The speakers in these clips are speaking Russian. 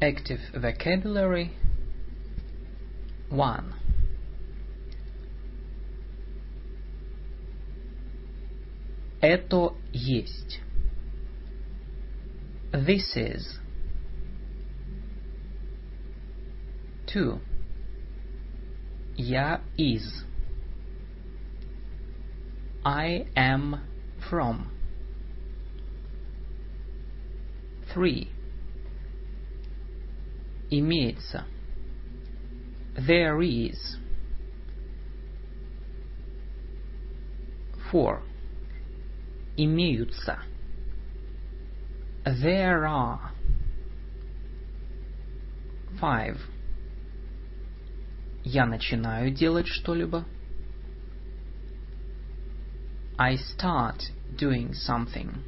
Active vocabulary 1. Это есть. This is. 2. Я из. I am from. 3. Имеется. There is. 4. Имеются. There are. 5. Я начинаю делать что-либо. I start doing something.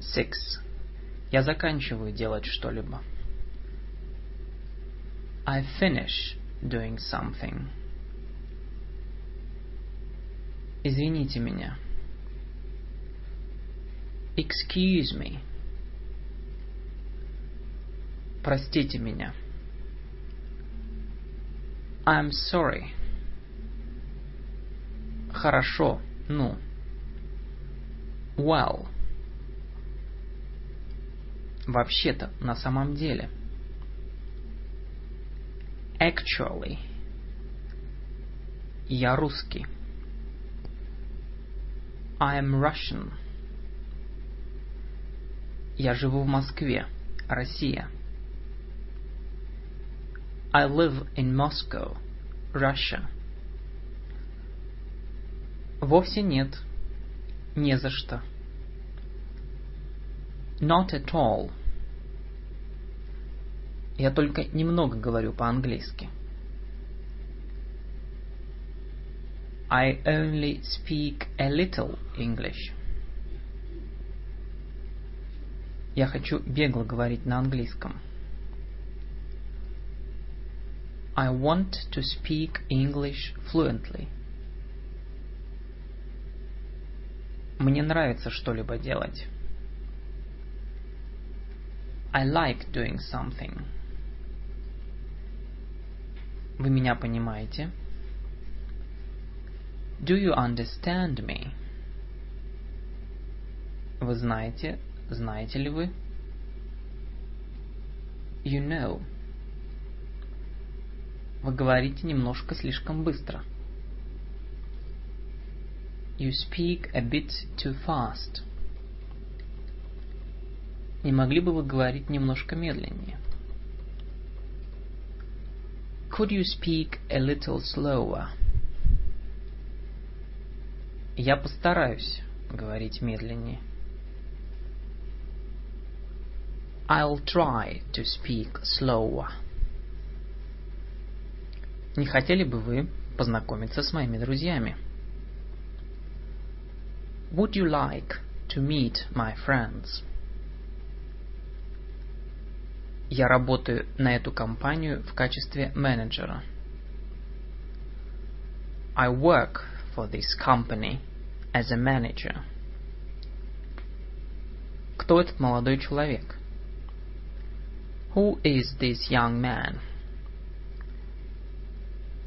6. Я заканчиваю делать что-либо. I finish doing something. Извините меня. Excuse me. Простите меня. I'm sorry. Хорошо, ну. Well. Вообще-то, на самом деле. Actually. Я русский. I'm Russian. Я живу в Москве, Россия. I live in Moscow, Russia. Вовсе нет. Не за что. Not at all. Я только немного говорю по-английски. I only speak a little English. Я хочу бегло говорить на английском. I want to speak English fluently. Мне нравится что-либо делать. I like doing something. Вы меня понимаете? Do you understand me? Вы знаете, знаете ли вы? You know. Вы говорите немножко слишком быстро. You speak a bit too fast. Не могли бы вы говорить немножко медленнее? Could you speak a little slower? Я постараюсь говорить медленнее. I'll try to speak slower. Не хотели бы вы познакомиться с моими друзьями? Would you like to meet my friends? Я работаю на эту компанию в качестве менеджера. I work for this company as a manager. Кто этот молодой человек? Who is this young man?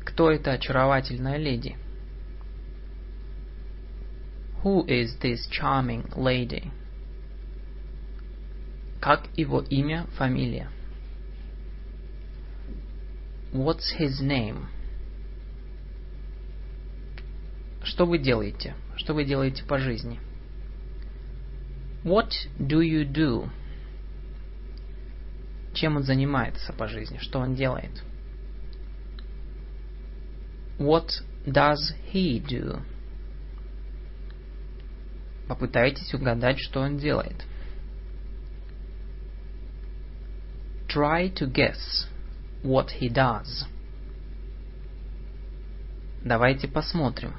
Кто эта очаровательная леди? Who is this charming lady? Как его имя, фамилия? What's his name? Что вы делаете? Что вы делаете по жизни? What do you do? Чем он занимается по жизни? Что он делает? What does he do? Попытайтесь угадать, что он делает. Try to guess what he does. Давайте посмотрим.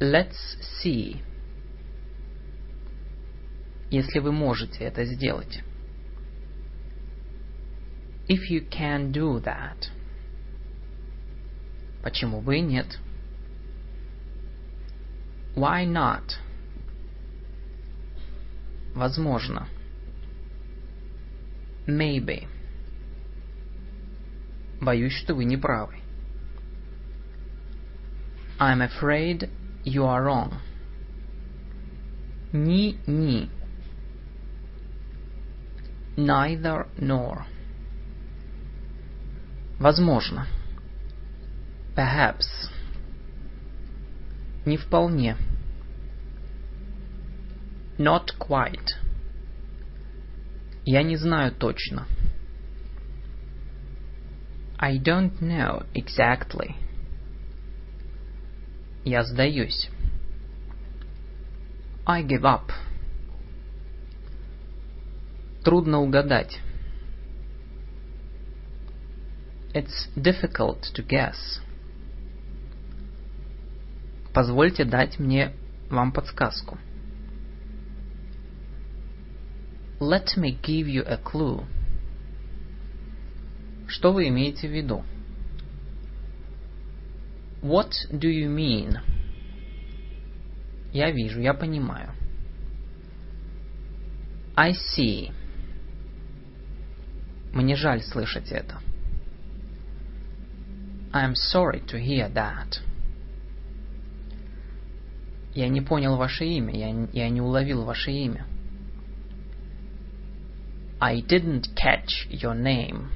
Let's see. Если вы можете это сделать. If you can do that. Почему бы и нет? Why not? Возможно. Maybe. Боюсь, что вы не правы. I'm afraid you are wrong. Ни-ни. Neither nor. Возможно. Perhaps. Не вполне. Not quite. Я не знаю точно. I don't know exactly. Я сдаюсь. I give up. Трудно угадать. It's difficult to guess. Позвольте дать мне вам подсказку. Let me give you a clue. Что вы имеете в виду? What do you mean? Я вижу, я понимаю. I see. Мне жаль слышать это. I'm sorry to hear that. Я не понял ваше имя, я, я не уловил ваше имя. I didn't catch your name.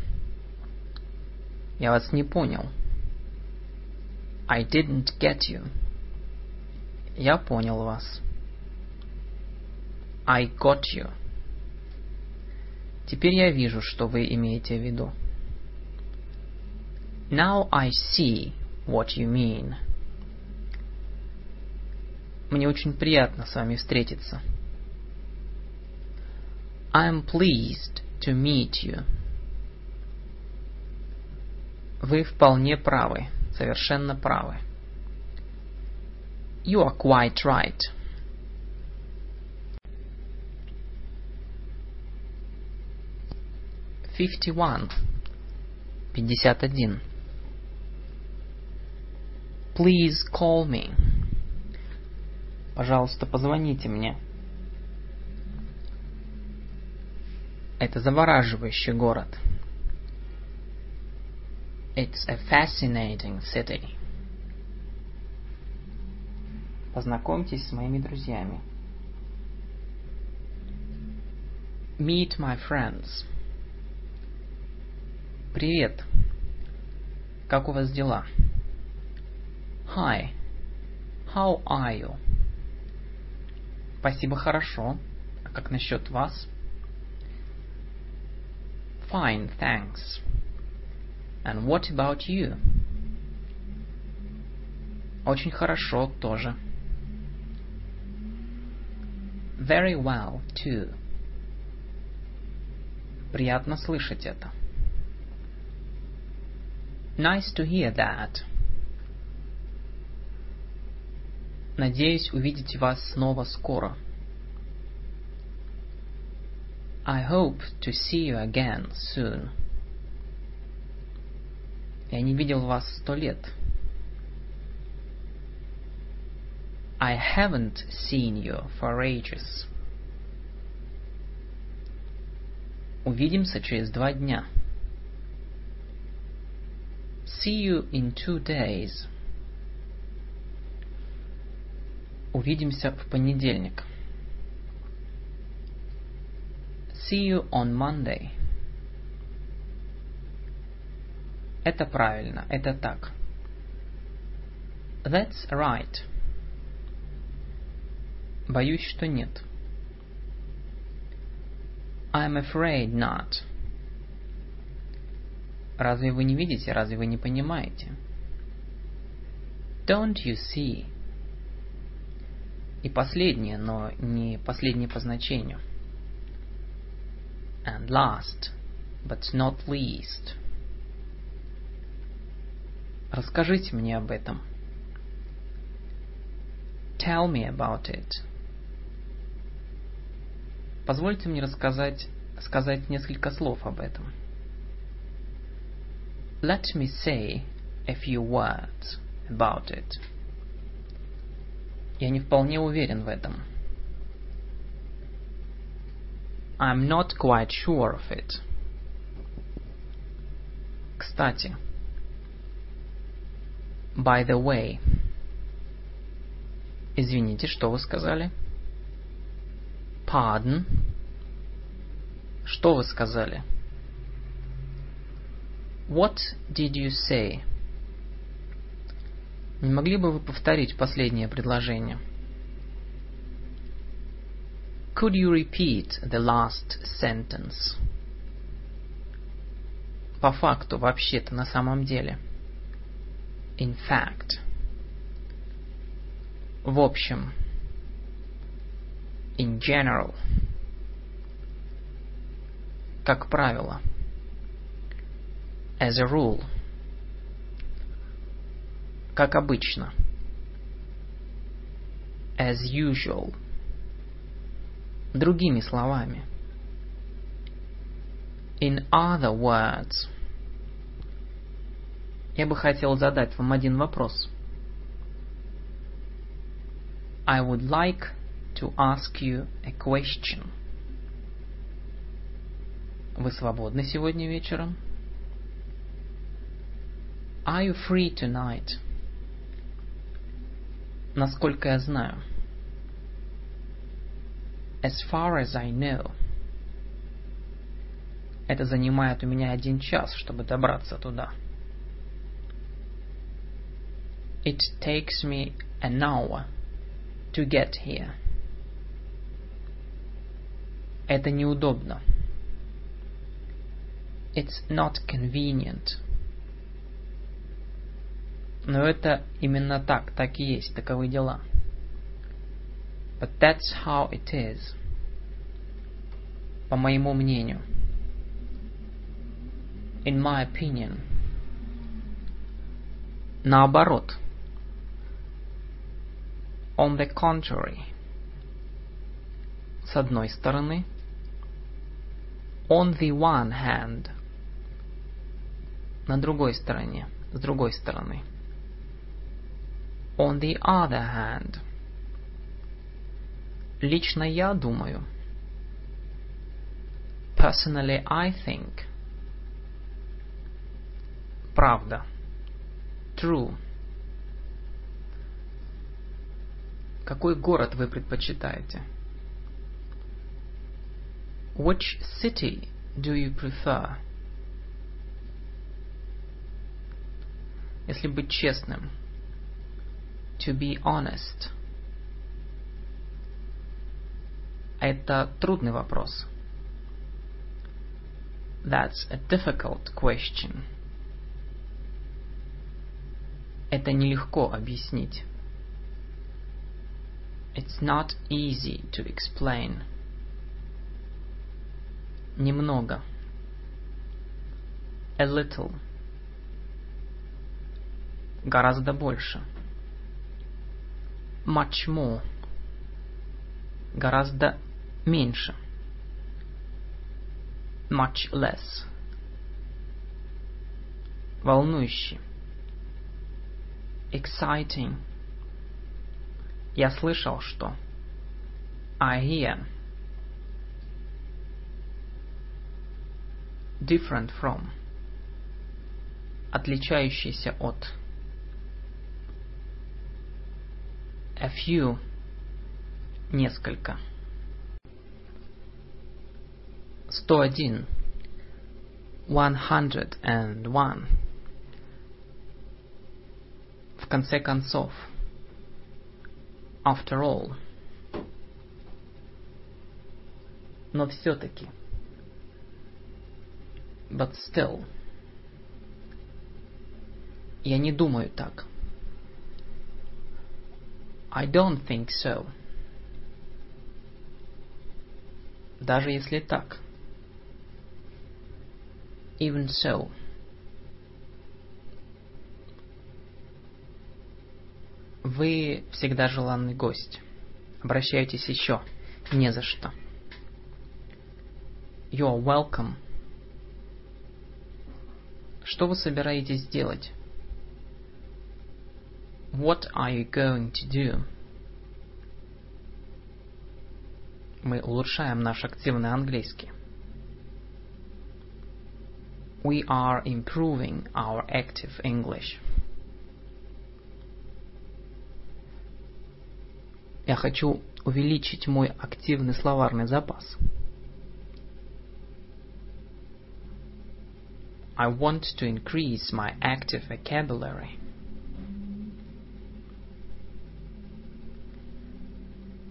Я вас не понял. I didn't get you. Я понял вас. I got you. Теперь я вижу, что вы имеете в виду. Now I see what you mean. Мне очень приятно с вами встретиться. I am pleased to meet you. Вы вполне правы, совершенно правы. You are quite right. Fifty-one. Пятьдесят один. Please call me. Пожалуйста, позвоните мне. Это завораживающий город. It's a fascinating city. Познакомьтесь с моими друзьями. Meet my friends. Привет. Как у вас дела? Hi. How are you? Спасибо, хорошо. А как насчет вас? Fine, thanks. And what about you? Очень хорошо тоже. Very well, too. Приятно слышать это. Nice to hear that. Надеюсь увидеть вас снова скоро. I hope to see you again soon. Я не видел вас сто лет. I haven't seen you for ages. Увидимся через два дня. See you in two days. Увидимся в понедельник. See you on Monday. Это правильно, это так. That's right. Боюсь, что нет. I'm afraid not. Разве вы не видите, разве вы не понимаете? Don't you see? И последнее, но не последнее по значению. And last, but not least. Расскажите мне об этом. Tell me about it. Позвольте мне рассказать, сказать несколько слов об этом. Let me say a few words about it. Я не вполне уверен в этом. I'm not quite sure of it. Кстати. By the way. Извините, что вы сказали? Pardon. Что вы сказали? What did you say? Не могли бы вы повторить последнее предложение? Could you repeat the last sentence? По факту, вообще-то, на самом деле. In fact. В общем. In general. Как правило. As a rule. Как обычно. As usual. Другими словами. In other words. Я бы хотел задать вам один вопрос. I would like to ask you a question. Вы свободны сегодня вечером? Are you free tonight? Насколько я знаю. As far as I know. Это занимает у меня один час, чтобы добраться туда. It takes me an hour to get here. Это неудобно. It's not convenient. Но это именно так, так и есть, таковы дела. But that's how it is. По моему мнению. In my opinion. Наоборот. On the contrary. С одной стороны. On the one hand. На другой стороне. С другой стороны. On the other hand. Лично я думаю. Personally, I think. Правда. True. Какой город вы предпочитаете? Which city do you prefer? Если быть честным. To be honest. Это трудный вопрос. That's a difficult question. Это нелегко объяснить. It's not easy to explain. Немного. A little. Гораздо больше. Much more. Гораздо меньше. Much less. Волнующий. Exciting. Я слышал, что. I hear. Different from. Отличающийся от. A few. Несколько. 101. 101. В конце концов. After all. Но все-таки. But still. Я не думаю так. I don't think so. Даже если так. Even so. Вы всегда желанный гость. Обращайтесь еще. Не за что. You're welcome. Что вы собираетесь делать? What are you going to do? Мы улучшаем наш активный английский. We are improving our active English. Я хочу увеличить мой активный словарный запас. I want to increase my active vocabulary.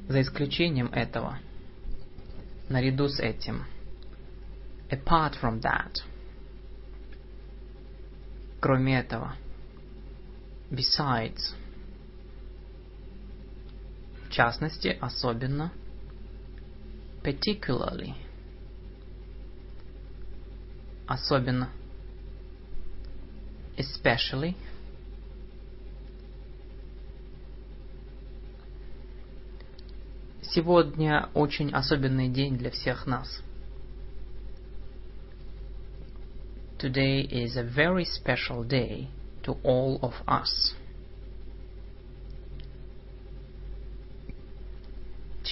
За исключением этого, наряду с этим, apart from that, кроме этого, besides, частности, особенно, particularly, особенно, especially, Сегодня очень особенный день для всех нас. Today is a very special day to all of us.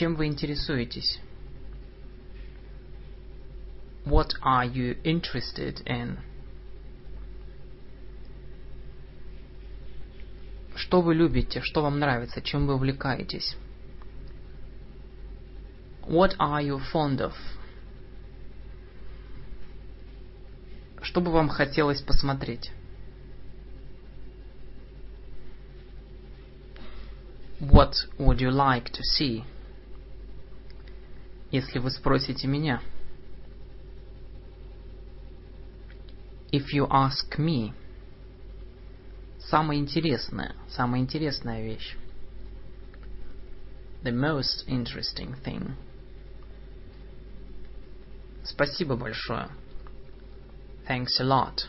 Чем вы интересуетесь? What are you interested in? Что вы любите? Что вам нравится? Чем вы увлекаетесь? What are you fond of? Что бы вам хотелось посмотреть? What would you like to see? Если вы спросите меня. If you ask me. Самое интересное, самая интересная вещь. The most interesting thing. Спасибо большое. Thanks a lot.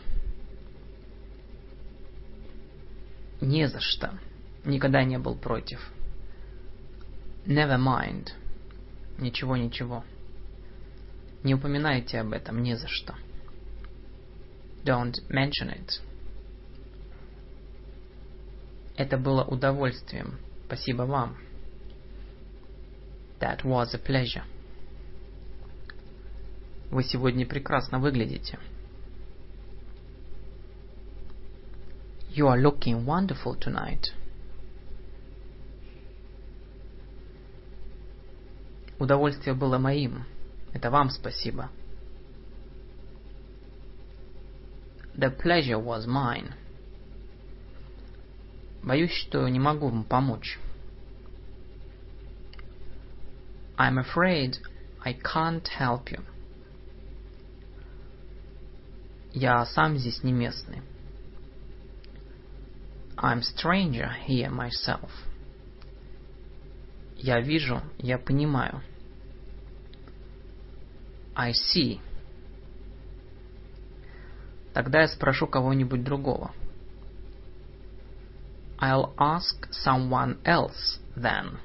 Не за что. Никогда не был против. Never mind. Ничего, ничего. Не упоминайте об этом не за что. Don't mention it. Это было удовольствием. Спасибо вам. That was a pleasure. Вы сегодня прекрасно выглядите. You are looking wonderful tonight. Удовольствие было моим. Это вам спасибо. The pleasure was mine. Боюсь, что не могу вам помочь. I'm afraid I can't help you. Я сам здесь не местный. I'm stranger here myself. Я вижу, я понимаю. I see. Тогда я спрошу кого-нибудь другого. I'll ask someone else then.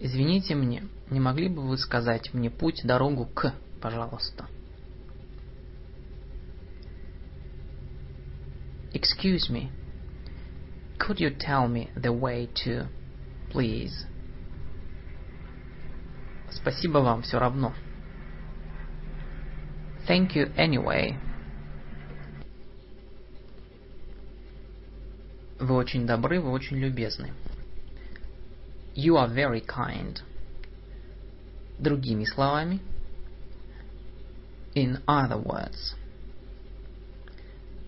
Извините мне, не могли бы вы сказать мне путь, дорогу к, пожалуйста? Excuse me. Could you tell me the way to, please? Спасибо вам все равно. Thank you anyway. Вы очень добры, вы очень любезны. You are very kind. Другими словами. In other words.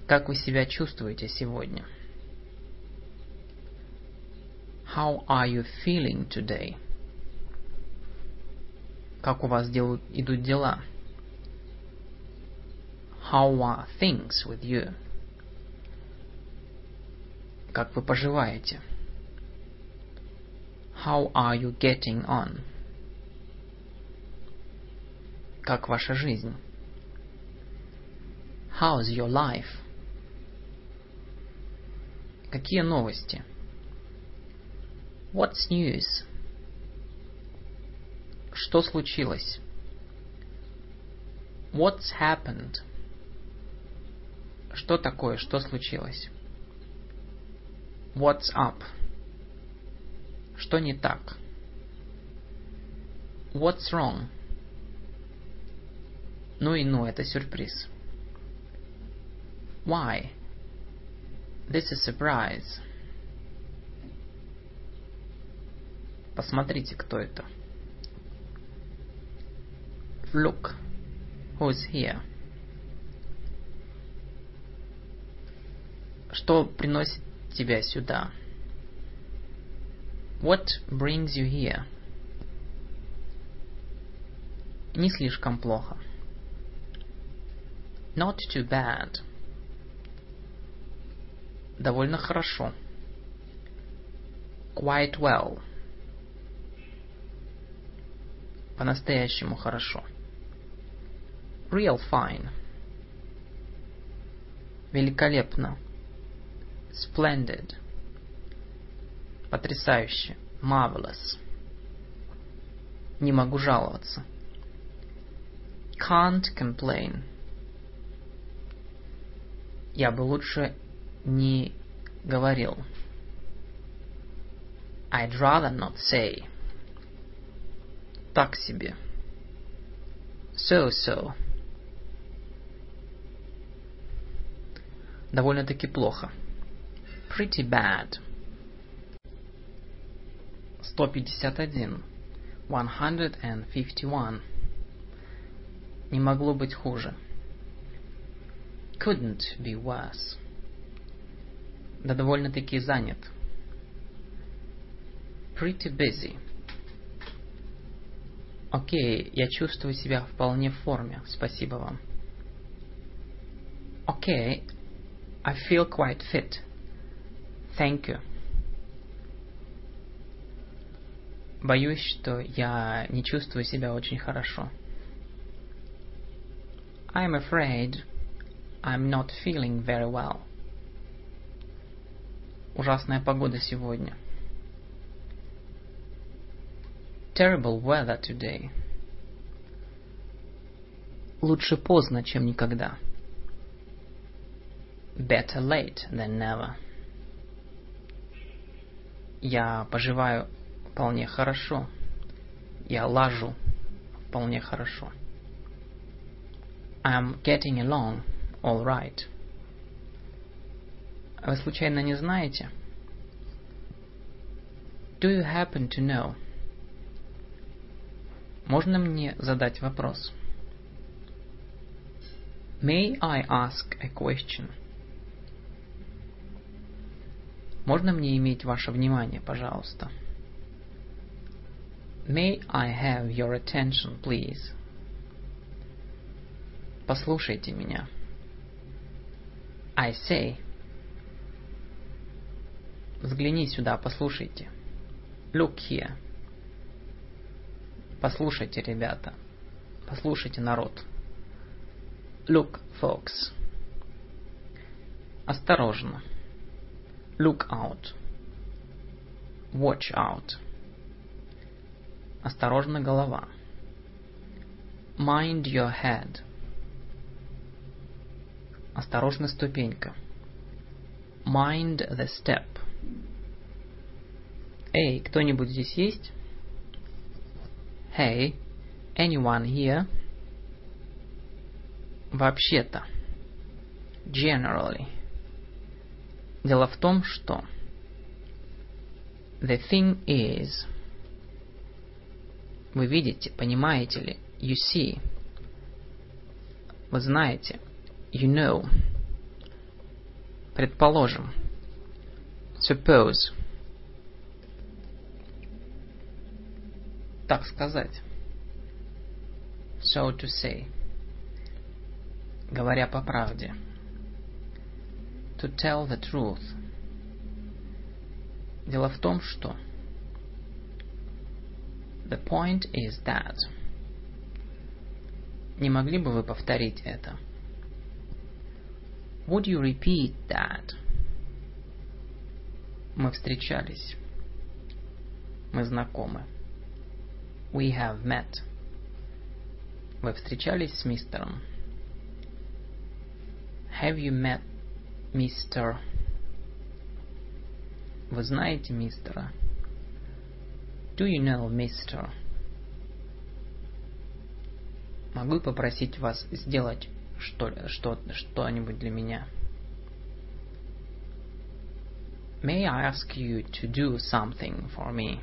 Как вы себя чувствуете сегодня? How are you feeling today? Как у вас дел, идут дела? How are things with you? Как вы поживаете? How are you getting on? Как ваша жизнь? How's your life? Какие новости? What's news? Что случилось? What's happened? Что такое? Что случилось? What's up? Что не так? What's wrong? Ну и ну, это сюрприз. Why? This is surprise. Посмотрите, кто это. Look, who's here? Что приносит тебя сюда? What brings you here? Не слишком плохо. Not too bad. Довольно хорошо. Quite well. По-настоящему хорошо. Real fine. Великолепно. Splendid. Потрясающе. Marvelous. Не могу жаловаться. Can't complain. Я бы лучше не говорил. I'd rather not say. Так себе. So-so. Довольно-таки плохо. Pretty bad. 151. 151. Не могло быть хуже. Couldn't be worse. Да довольно-таки занят. Pretty busy. Окей, я чувствую себя вполне в форме. Спасибо вам. Окей, I feel quite fit. Thank you. Боюсь, что я не чувствую себя очень хорошо. I'm afraid I'm not feeling very well. Ужасная погода сегодня. Terrible weather today. Лучше поздно, чем никогда. Better late than never. Я поживаю вполне хорошо. Я лажу вполне хорошо. I'm getting along all right. Вы случайно не знаете? Do you happen to know? Можно мне задать вопрос? May I ask a question? Можно мне иметь ваше внимание, пожалуйста? May I have your attention, please? Послушайте меня. I say. Взгляни сюда, послушайте. Look here. Послушайте, ребята. Послушайте, народ. Look, folks. Осторожно. Look out. Watch out. Осторожно, голова. Mind your head. Осторожно, ступенька. Mind the step. Эй, кто-нибудь здесь есть? Hey, anyone here? Вообще-то. Generally. Дело в том, что... The thing is... Вы видите, понимаете ли? You see. Вы знаете. You know. Предположим. Suppose. так сказать. So to say. Говоря по правде. To tell the truth. Дело в том, что The point is that Не могли бы вы повторить это? Would you repeat that? Мы встречались. Мы знакомы. We have met. Вы встречались с мистером? Have you met Mr. Вы знаете мистера? Do you know Mr. Могу попросить вас сделать что, что, что-нибудь для меня? May I ask you to do something for me?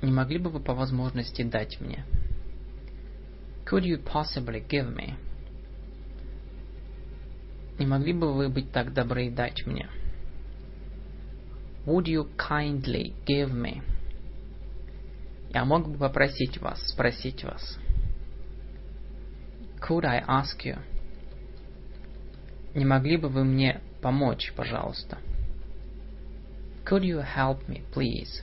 Не могли бы вы по возможности дать мне? Could you possibly give me? Не могли бы вы быть так добры и дать мне? Would you kindly give me? Я мог бы попросить вас, спросить вас. Could I ask you? Не могли бы вы мне помочь, пожалуйста? Could you help me, please?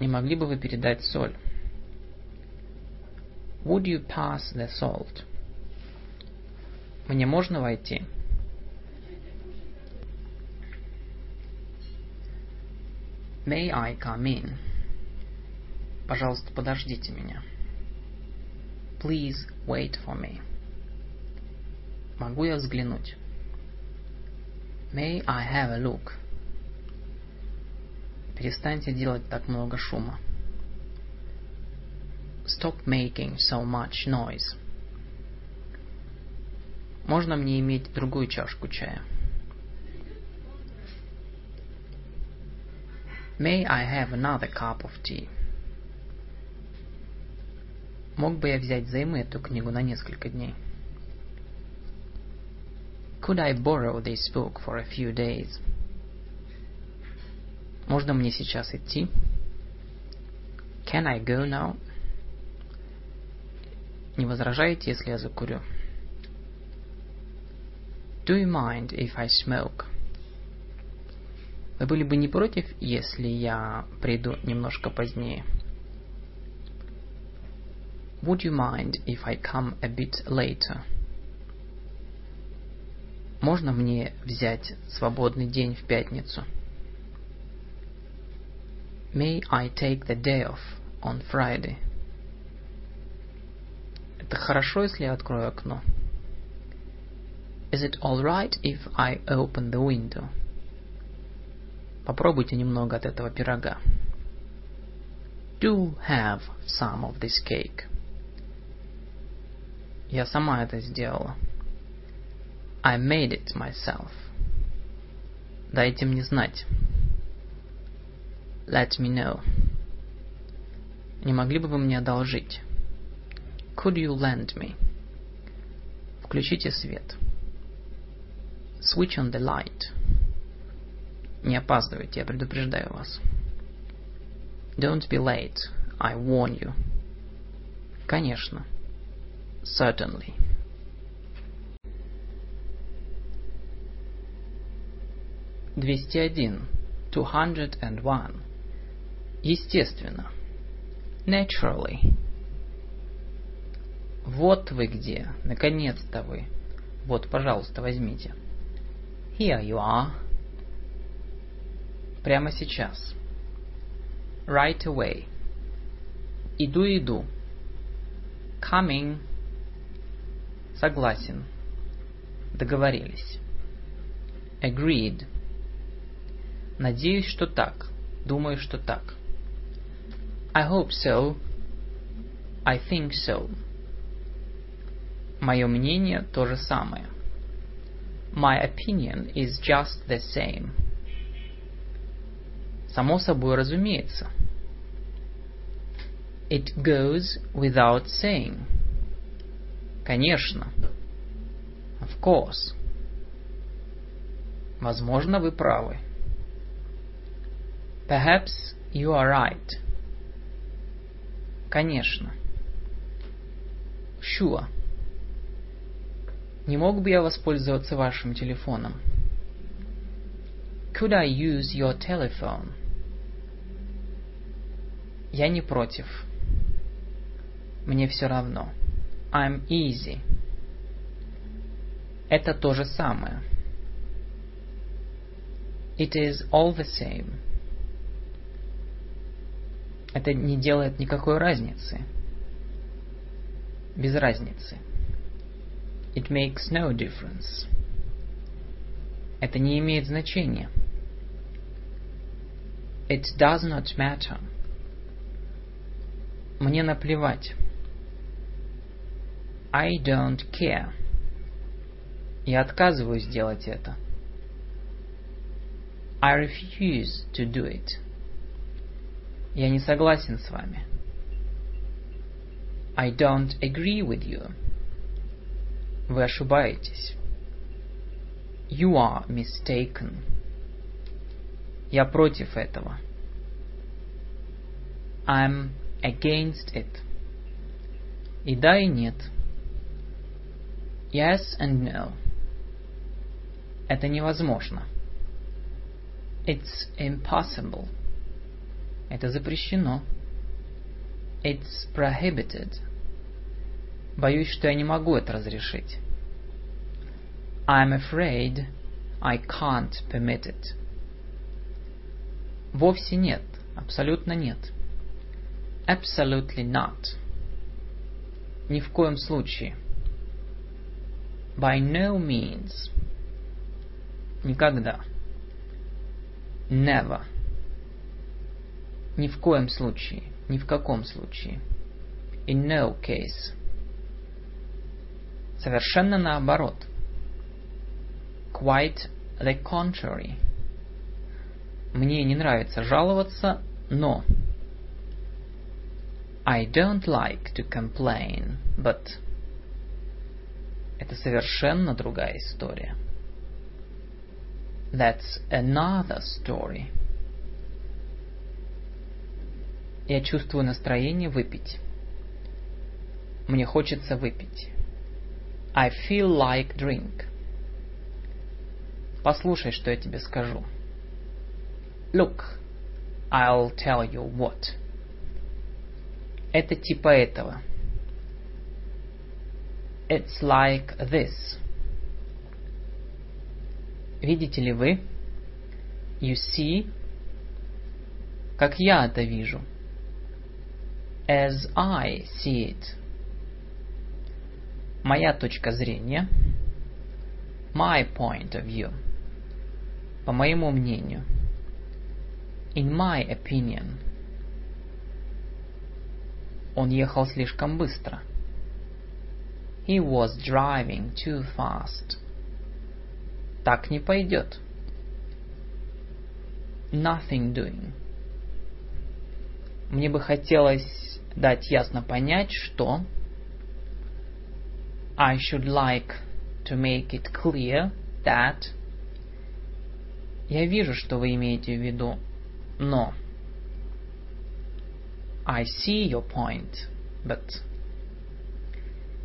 Не могли бы вы передать соль? Would you pass the salt? Мне можно войти? May I come in? Пожалуйста, подождите меня. Please wait for me. Могу я взглянуть? May I have a look? Перестаньте делать так много шума. Stop making so much noise. Можно мне иметь другую чашку чая? May I have another cup of tea? Мог бы я взять взаймы эту книгу на несколько дней? Could I borrow this book for a few days? Можно мне сейчас идти? Can I go now? Не возражаете, если я закурю? Do you mind if I smoke? Вы были бы не против, если я приду немножко позднее? Would you mind if I come a bit later? Можно мне взять свободный день в пятницу? May I take the day off on Friday? Это хорошо, если я открою окно? Is it alright if I open the window? Попробуйте немного от этого пирога. Do have some of this cake. Я сама это сделала. I made it myself. Дайте мне знать. Let me know. Не могли бы вы мне одолжить? Could you lend me? Включите свет. Switch on the light. Не опаздывайте, я предупреждаю вас. Don't be late, I warn you. Конечно. Certainly. Двести один. Two hundred and one. Естественно. Naturally. Вот вы где. Наконец-то вы. Вот, пожалуйста, возьмите. Here you are. Прямо сейчас. Right away. Иду, иду. Coming. Согласен. Договорились. Agreed. Надеюсь, что так. Думаю, что так. I hope so. I think so. Мое мнение то же самое. My opinion is just the same. Само собой разумеется. It goes without saying. Конечно. Of course. Возможно, вы правы. Perhaps you are right. Конечно. Sure. Не мог бы я воспользоваться вашим телефоном? Could I use your telephone? Я не против. Мне все равно. I'm easy. Это то же самое. It is all the same. Это не делает никакой разницы. Без разницы. It makes no difference. Это не имеет значения. It does not matter. Мне наплевать. I don't care. Я отказываюсь делать это. I refuse to do it. Я не согласен с вами. I don't agree with you. Вы ошибаетесь. You are mistaken. Я против этого. I'm against it. И да, и нет. Yes and no. Это невозможно. It's impossible. Это запрещено. It's prohibited. Боюсь, что я не могу это разрешить. I'm afraid I can't permit it. Вовсе нет. Абсолютно нет. Absolutely not. Ни в коем случае. By no means. Никогда. Never. Ни в коем случае. Ни в каком случае. In no case. Совершенно наоборот. Quite the contrary. Мне не нравится жаловаться, но... I don't like to complain, but... Это совершенно другая история. That's another story. Я чувствую настроение выпить. Мне хочется выпить. I feel like drink. Послушай, что я тебе скажу. Look, I'll tell you what. Это типа этого. It's like this. Видите ли вы? You see? Как я это вижу. As I see it. Моя точка зрения. My point of view. По моему мнению. In my opinion. Он ехал слишком быстро. He was driving too fast. Так не пойдет. Nothing doing. Мне бы хотелось дать ясно понять, что I should like to make it clear that Я вижу, что вы имеете в виду, но I see your point, but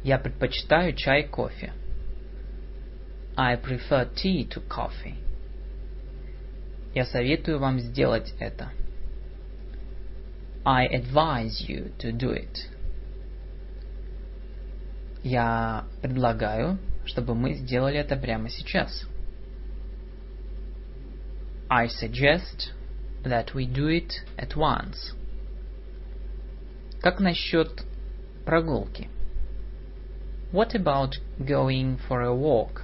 Я предпочитаю чай кофе. I prefer tea to coffee. Я советую вам сделать это. I advise you to do it. Я предлагаю, чтобы мы сделали это прямо сейчас. I suggest that we do it at once. Как насчет прогулки? What about going for a walk?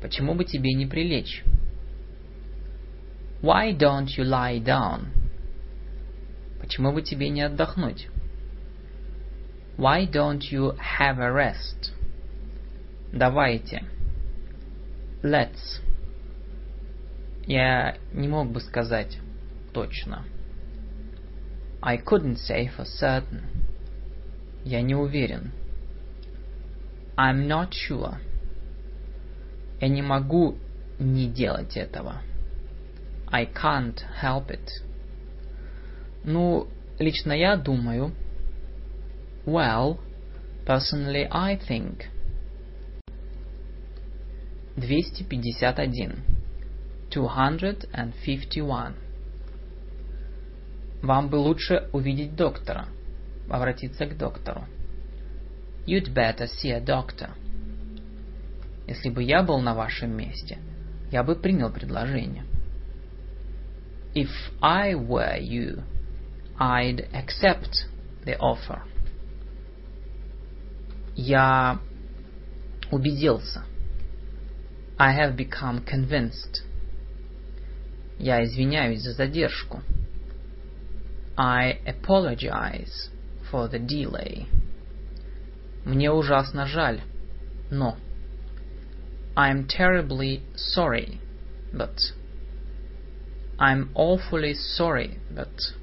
Почему бы тебе не прилечь? Why don't you lie down? Почему бы тебе не отдохнуть? Why don't you have a rest? Давайте. Let's. Я не мог бы сказать точно. I couldn't say for certain. Я не уверен. I'm not sure. Я не могу не делать этого. I can't help it. Ну, лично я думаю. Well, personally I think. 251. 251. Вам бы лучше увидеть доктора, обратиться к доктору. You'd better see a doctor. Если бы я был на вашем месте, я бы принял предложение. If I were you, I'd accept the offer. Я убедился. I have become convinced. Я извиняюсь за задержку. I apologize for the delay. Мне ужасно жаль, но. I'm terribly sorry, but. I'm awfully sorry, but.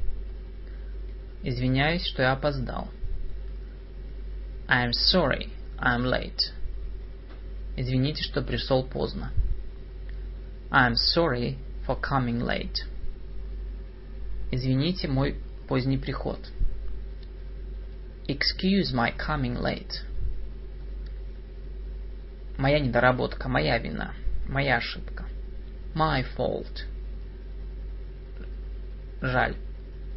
Извиняюсь, что я опоздал. I'm sorry, I'm late. Извините, что пришел поздно. I'm sorry for coming late. Извините мой поздний приход. Excuse my coming late. Моя недоработка, моя вина, моя ошибка. My fault. Жаль.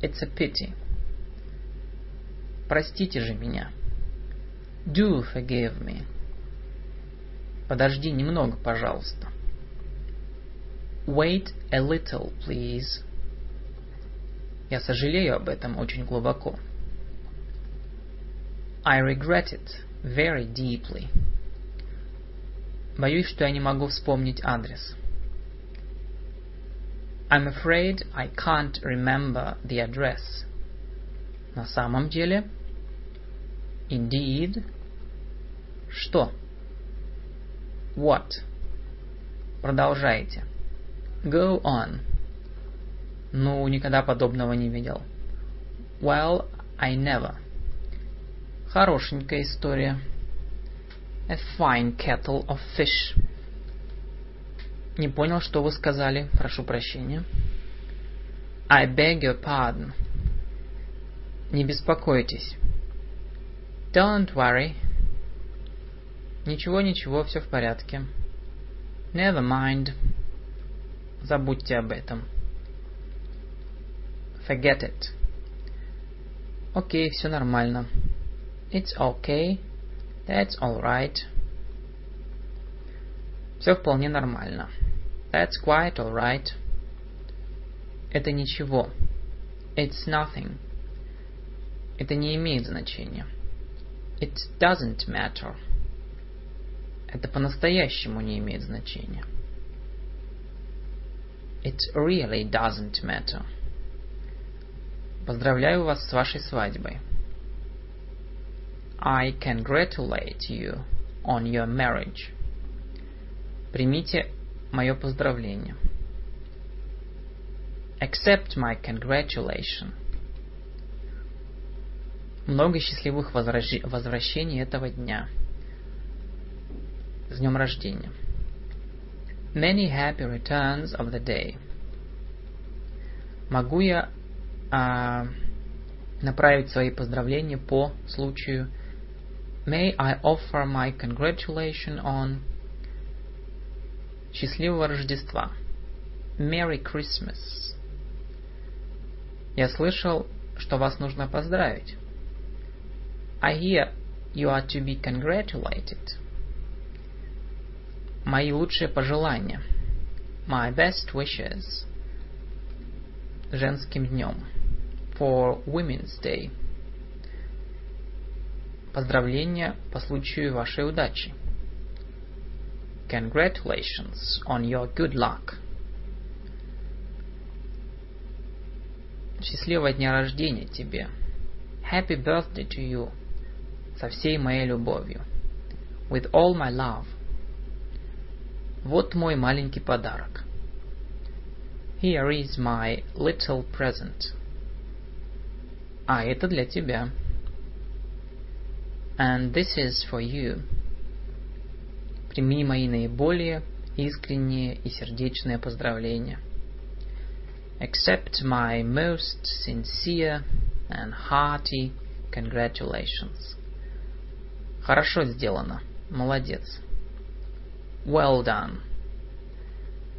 It's a pity. Простите же меня. Do forgive me. Подожди немного, пожалуйста. Wait a little, please. Я сожалею об этом очень глубоко. I regret it very deeply. Боюсь, что я не могу вспомнить адрес. I'm afraid I can't remember the address. На самом деле? Indeed. Что? What? Продолжайте. Go on. Ну, никогда подобного не видел. Well, I never. Хорошенькая история. A fine kettle of fish. Не понял, что вы сказали. Прошу прощения. I beg your pardon. Не беспокойтесь. Don't worry. Ничего, ничего, все в порядке. Never mind. Забудьте об этом. Forget it. Окей, все нормально. It's okay. That's alright. Все вполне нормально. That's quite alright. Это ничего. It's nothing. Это не имеет значения. It doesn't matter. Это по-настоящему не имеет значения. It really doesn't matter. Поздравляю вас с вашей свадьбой. I congratulate you on your marriage. Примите мое поздравление. Accept my congratulation. Много счастливых возвращ... возвращений этого дня. С днем рождения. Many happy returns of the day. Могу я а, направить свои поздравления по случаю May I offer my congratulation on Счастливого Рождества. Merry Christmas. Я слышал, что вас нужно поздравить. I hear you are to be congratulated. Мои лучшие пожелания. My best wishes. Женским днем. For Women's Day. Поздравления по случаю вашей удачи. Congratulations on your good luck. Счастливого дня рождения тебе. Happy birthday to you. Со всей моей любовью. With all my love. Вот мой маленький подарок. Here is my little present. А это для тебя. And this is for you. Прими мои наиболее искренние и сердечные поздравления. Accept my most sincere and hearty congratulations. Хорошо сделано. Молодец. Well done.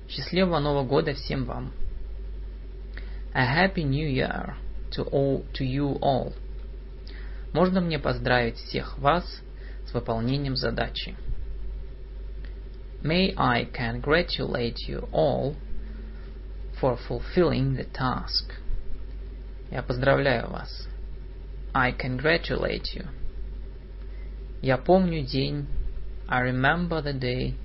Счастливого Нового года всем вам. A happy new year to all, to you all. Можно мне поздравить всех вас с выполнением задачи. May I congratulate you all for fulfilling the task. Я поздравляю вас. I congratulate you. Я помню день. I remember the day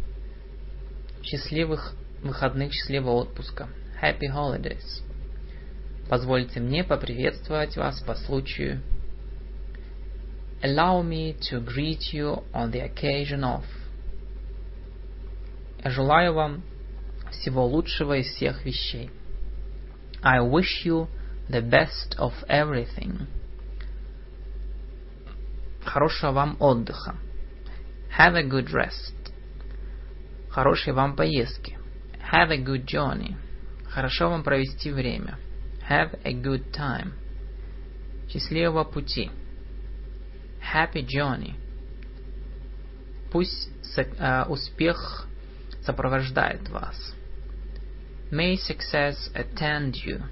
счастливых выходных, счастливого отпуска. Happy holidays. Позвольте мне поприветствовать вас по случаю. Allow me to greet you on the occasion of. Я желаю вам всего лучшего из всех вещей. I wish you the best of everything. Хорошего вам отдыха. Have a good rest. Хорошей вам поездки. Have a good journey. Хорошо вам провести время. Have a good time. Счастливого пути. Happy journey. Пусть uh, успех сопровождает вас. May success attend you.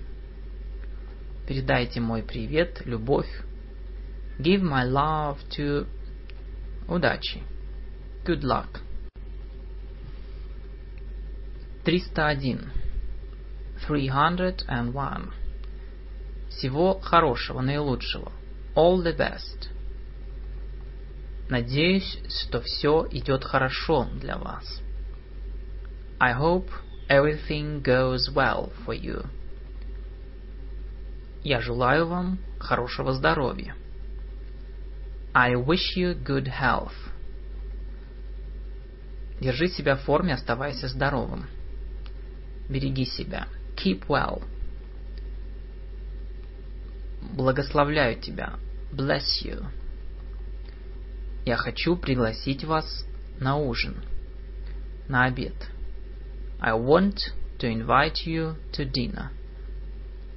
Передайте мой привет, любовь. Give my love to... Удачи. Good luck. 301. 301. Всего хорошего, наилучшего. All the best. Надеюсь, что все идет хорошо для вас. I hope everything goes well for you. Я желаю вам хорошего здоровья. I wish you good health. Держи себя в форме, оставайся здоровым. Береги себя. Keep well. Благословляю тебя. Bless you. Я хочу пригласить вас на ужин, на обед. I want to invite you to dinner.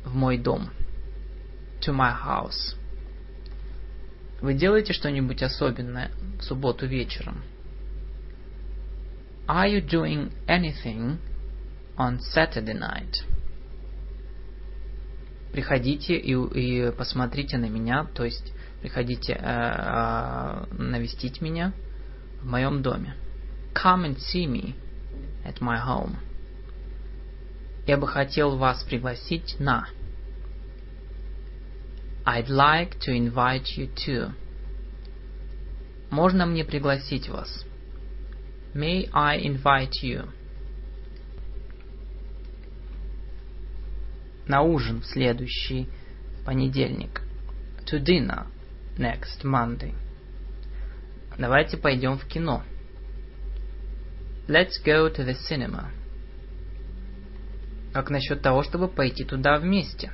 В мой дом. To my house. Вы делаете что-нибудь особенное в субботу вечером? Are you doing anything on Saturday night? Приходите и, и посмотрите на меня, то есть приходите э, э, навестить меня в моем доме. Come and see me at my home. Я бы хотел вас пригласить на. I'd like to invite you to. Можно мне пригласить вас? May I invite you? На ужин в следующий понедельник. To dinner next Monday. Давайте пойдем в кино. Let's go to the cinema. Как насчет того, чтобы пойти туда вместе?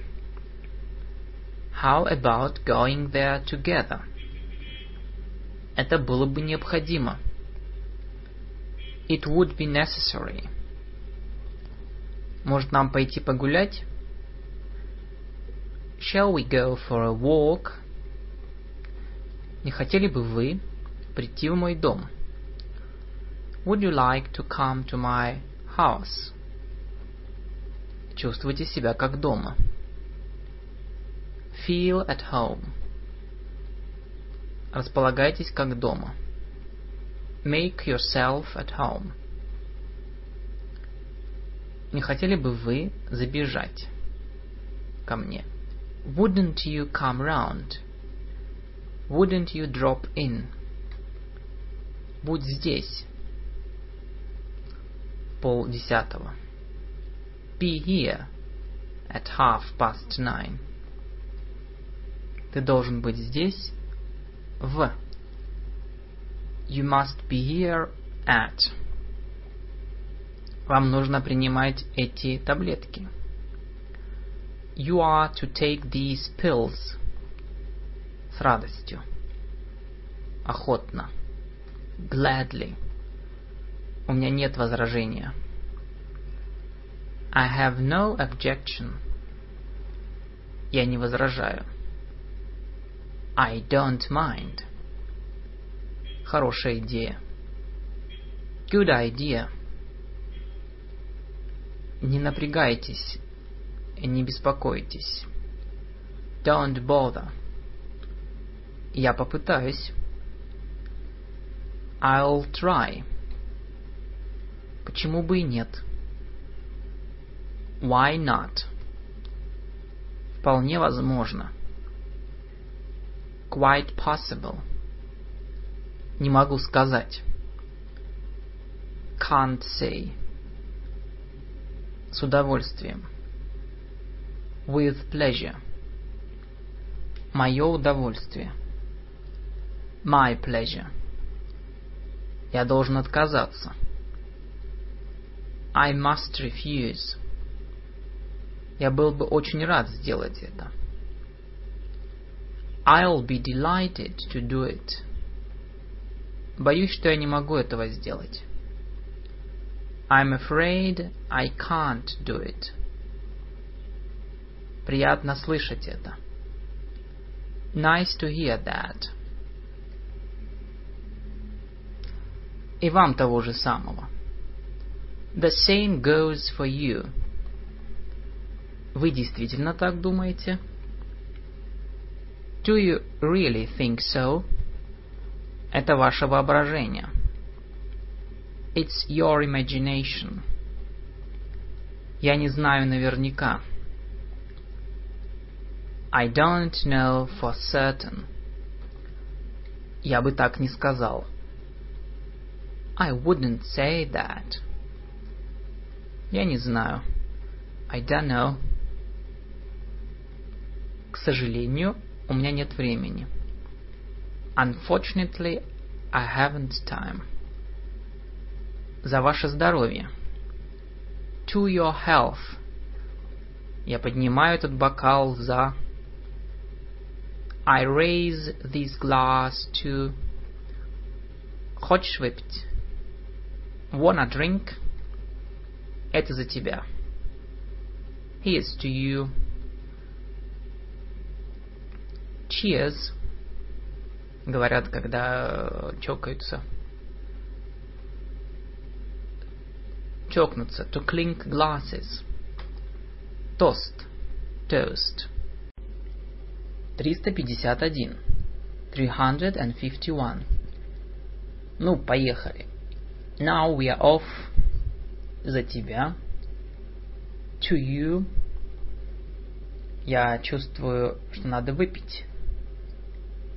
How about going there together? Это было бы необходимо. It would be necessary. Может нам пойти погулять? Shall we go for a walk? Не хотели бы вы прийти в мой дом? Would you like to come to my house? Чувствуйте себя как дома. Feel at home. Располагайтесь как дома. Make yourself at home. Не хотели бы вы забежать ко мне? Wouldn't you come round? Wouldn't you drop in? Будь здесь. Пол десятого. Be here at half past nine. Ты должен быть здесь в. You must be here at. Вам нужно принимать эти таблетки. You are to take these pills. С радостью. Охотно. Gladly. У меня нет возражения. I have no objection. Я не возражаю. I don't mind. Хорошая идея. Good idea. Не напрягайтесь, не беспокойтесь. Don't bother. Я попытаюсь. I'll try. Почему бы и нет? Why not? Вполне возможно. Quite possible. Не могу сказать. Can't say. С удовольствием. With pleasure. Мое удовольствие. My pleasure. Я должен отказаться. I must refuse. Я был бы очень рад сделать это. I'll be delighted to do it. Боюсь, что я не могу этого сделать. I'm afraid I can't do it. Приятно слышать это. Nice to hear that. И вам того же самого. The same goes for you. Вы действительно так думаете? Do you really think so? Это ваше воображение. It's your imagination. Я не знаю наверняка. I don't know for certain. Я бы так не сказал. I wouldn't say that. Я не знаю. I don't know. К сожалению, у меня нет времени. Unfortunately, I haven't time. За ваше здоровье. To your health. Я поднимаю этот бокал за... I raise this glass to... Хочешь выпить? Wanna drink? Это за тебя. Here's to you. Cheers. Говорят, когда чокаются. Чокнуться. To clink glasses. Тост. Toast. 351. 351. Ну, поехали. Now we are off. За тебя. To you. Я чувствую, что надо выпить.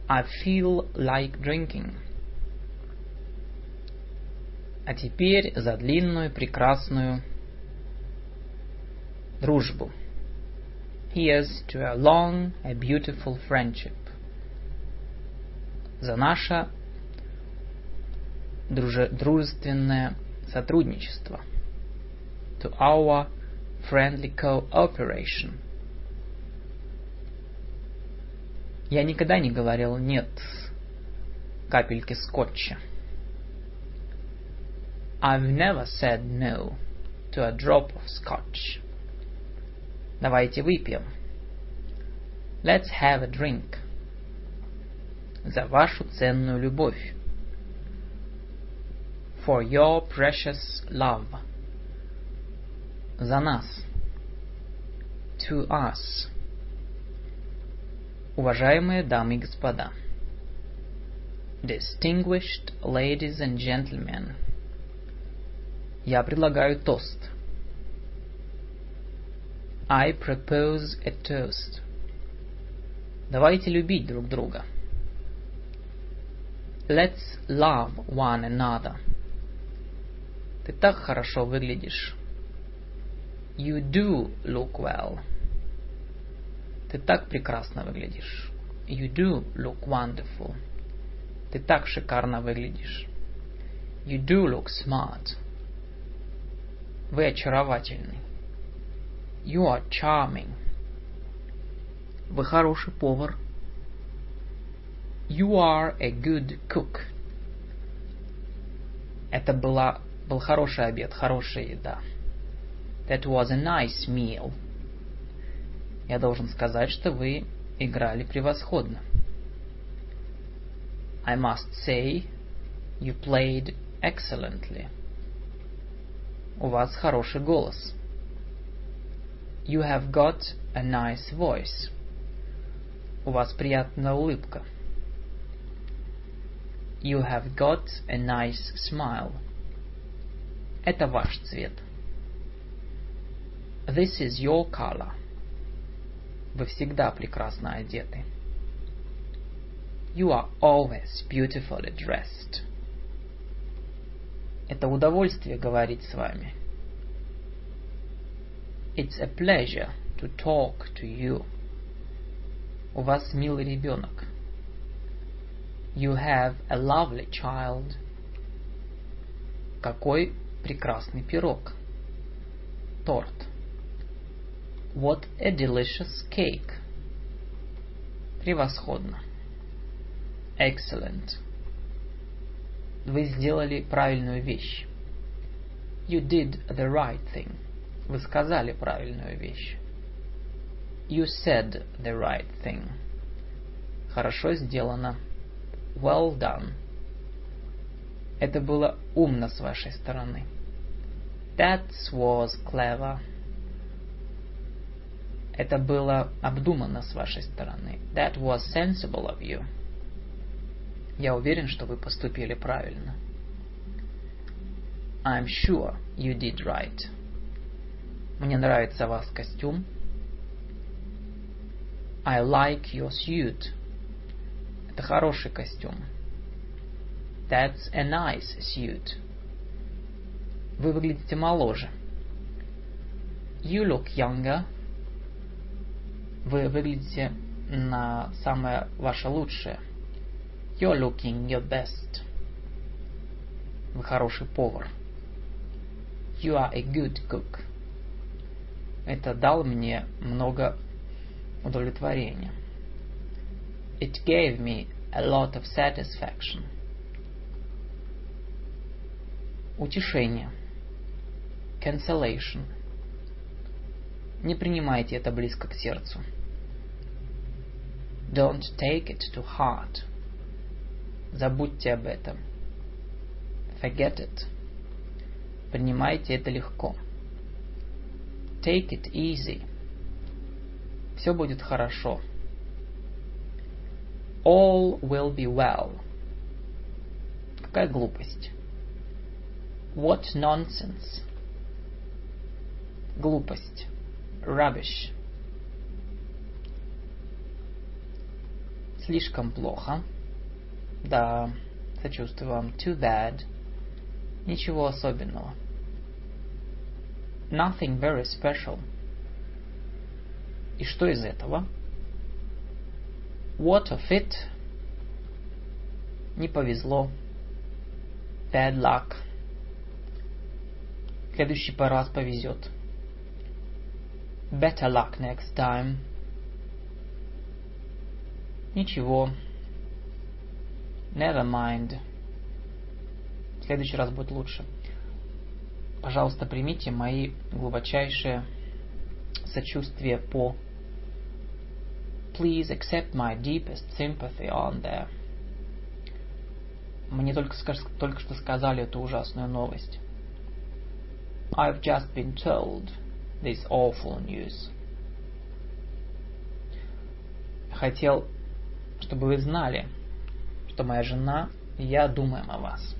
I feel like drinking. А теперь за длинную прекрасную дружбу. Here's to a long, a beautiful friendship. За наше друже- дружественное сотрудничество. To our friendly cooperation. Я никогда не говорил «нет» капельки скотча. I've never said no to a drop of scotch. Давайте выпьем. Let's have a drink. За вашу ценную любовь. For your precious love. За нас. To us. Уважаемые дамы и господа. Distinguished ladies and gentlemen. Я предлагаю тост. I propose a toast. Давайте любить друг друга. Let's love one another. Ты так хорошо выглядишь. You do look well. Ты так прекрасно выглядишь. You do look wonderful. Ты так шикарно выглядишь. You do look smart. Вы очаровательны. You are charming. Вы хороший повар. You are a good cook. Это была, был хороший обед, хорошая еда. That was a nice meal. Я должен сказать, что вы играли превосходно. I must say, you played excellently. У вас хороший голос. You have got a nice voice. У вас приятная улыбка. You have got a nice smile. Это ваш цвет. This is your color. Вы всегда прекрасно одеты. You are always beautifully dressed. Это удовольствие говорить с вами. It's a pleasure to talk to you. У вас милый ребенок. You have a lovely child. Какой прекрасный пирог. Торт. What a delicious cake. Превосходно. Excellent. Вы сделали правильную вещь. You did the right thing. Вы сказали правильную вещь. You said the right thing. Хорошо сделано. Well done. Это было умно с вашей стороны. That was clever. Это было обдуманно с вашей стороны. That was sensible of you. Я уверен, что вы поступили правильно. I'm sure you did right. Мне нравится ваш костюм. I like your suit. Это хороший костюм. That's a nice suit. Вы выглядите моложе. You look younger. Вы выглядите на самое ваше лучшее. You're looking your best. Вы хороший повар. You are a good cook. Это дал мне много удовлетворения. It gave me a lot of satisfaction. Утешение. Cancellation. Не принимайте это близко к сердцу. Don't take it to heart. Забудьте об этом. Forget it. Принимайте это легко. Take it easy. Все будет хорошо. All will be well. Какая глупость. What nonsense. Глупость. Rubbish. Слишком плохо. Да, сочувствую вам. Too bad. Ничего особенного. Nothing very special. И что из этого? What of it? Не повезло. Bad luck. В следующий раз повезет. Better luck next time. Ничего. Never mind. В следующий раз будет лучше. Пожалуйста, примите мои глубочайшие сочувствия по Please accept my deepest sympathy on there. Мне только, только что сказали эту ужасную новость. I've just been told this awful news. Хотел, чтобы вы знали, что моя жена и я думаем о вас.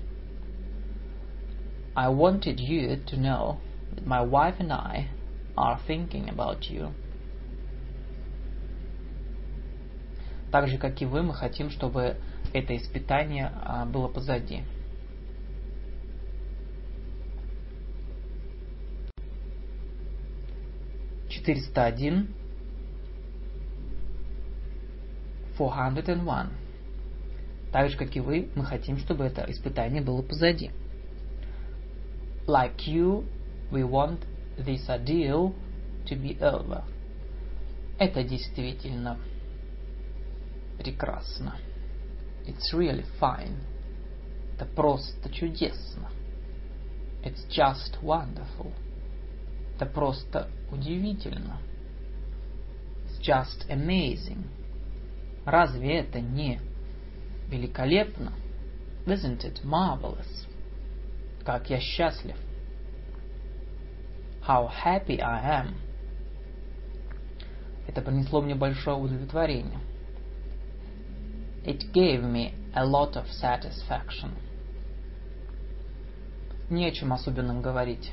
I wanted you to know that my wife and I are thinking about you. Так же, как и вы, мы хотим, чтобы это испытание было позади. Четыреста один. Four hundred and one. Так же, как и вы, мы хотим, чтобы это испытание было позади. Like you, we want this ordeal to be over. Это действительно прекрасно. It's really fine. Это просто чудесно. It's just wonderful. Это просто удивительно. It's just amazing. Разве это не великолепно. Isn't it marvelous? Как я счастлив. How happy I am. Это принесло мне большое удовлетворение. It gave me a lot of satisfaction. Не о чем особенном говорить.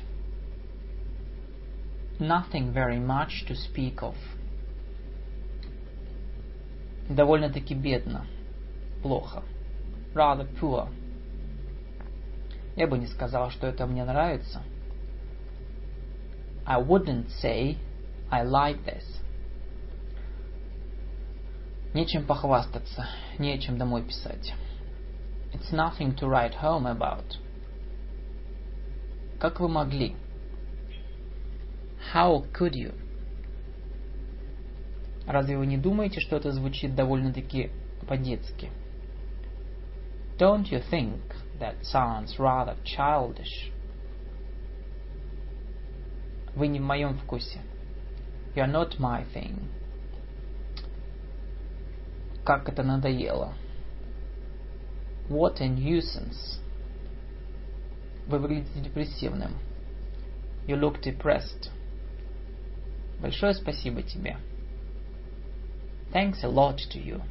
Nothing very much to speak of. Довольно-таки бедно плохо. Rather poor. Я бы не сказал, что это мне нравится. I wouldn't say I like this. Нечем похвастаться, нечем домой писать. It's nothing to write home about. Как вы могли? How could you? Разве вы не думаете, что это звучит довольно-таки по-детски? Don't you think that sounds rather childish? Вы не в моем вкусе. You're not my thing. Как это надоело. What a nuisance. Вы выглядите депрессивным. You look depressed. Большое спасибо тебе. Thanks a lot to you.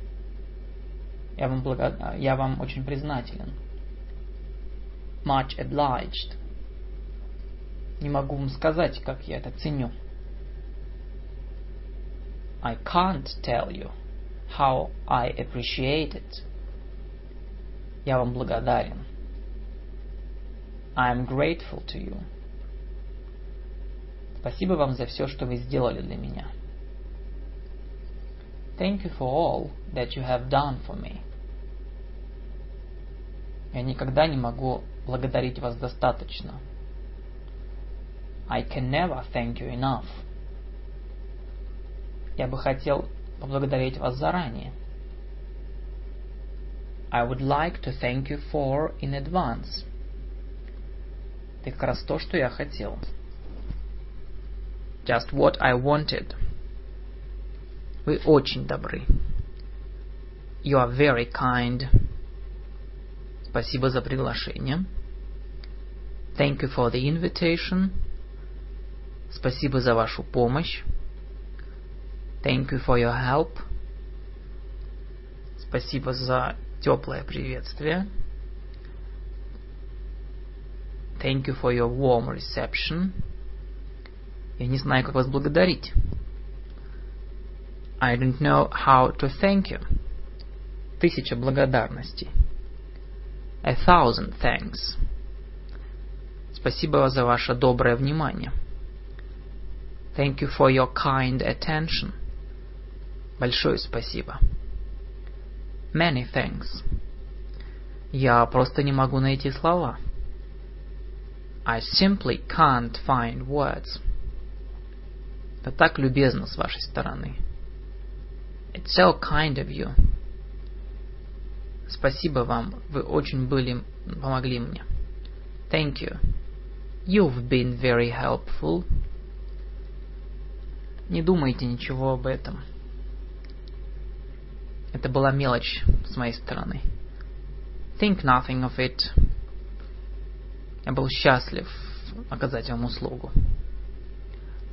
Я вам, благо... Я вам очень признателен. Much obliged. Не могу вам сказать, как я это ценю. I can't tell you how I appreciate it. Я вам благодарен. I am grateful to you. Спасибо вам за все, что вы сделали для меня. Thank you for all that you have done for me. Я никогда не могу благодарить вас достаточно. I can never thank you enough. Я бы хотел поблагодарить вас заранее. I would like to thank you for in advance. Ты как раз то, что я хотел. Just what I wanted. Вы очень добры. You are very kind. Спасибо за приглашение. Thank you for the invitation. Спасибо за вашу помощь. Thank you for your help. Спасибо за теплое приветствие. Thank you for your warm reception. Я не знаю, как вас благодарить. I don't know how to thank you. Тысяча благодарностей. A thousand thanks. Спасибо за ваше доброе внимание. Thank you for your kind attention. Большое спасибо. Many thanks. Я просто не могу найти слова. I simply can't find words. Это так любезно с вашей стороны. It's so kind of you. Спасибо вам, вы очень были, помогли мне. Thank you. You've been very helpful. Не думайте ничего об этом. Это была мелочь с моей стороны. Think nothing of it. Я был счастлив оказать вам услугу.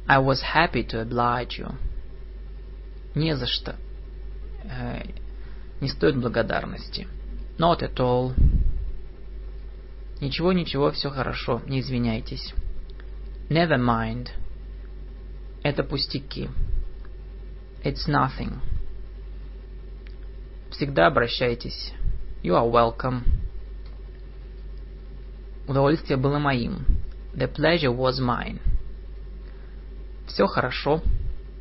I was happy to oblige you. Не за что. Э, не стоит благодарности. Not at all. Ничего, ничего, все хорошо, не извиняйтесь. Never mind. Это пустяки. It's nothing. Всегда обращайтесь. You are welcome. Удовольствие было моим. The pleasure was mine. Все хорошо.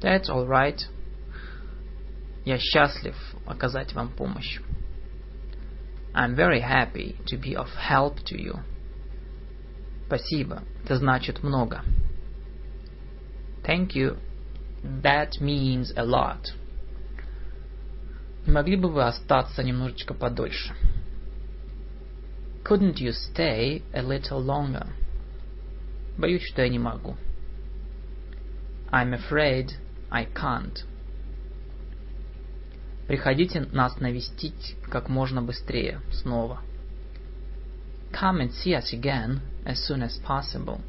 That's all right. Я счастлив оказать вам помощь. I'm very happy to be of help to you. Спасибо. Это значит много. Thank you. That means a lot. Не могли бы вы остаться немножечко подольше? Couldn't you stay a little longer? Боюсь, что я не могу. I'm afraid I can't. Приходите нас навестить как можно быстрее снова. Come and see us again as soon as possible.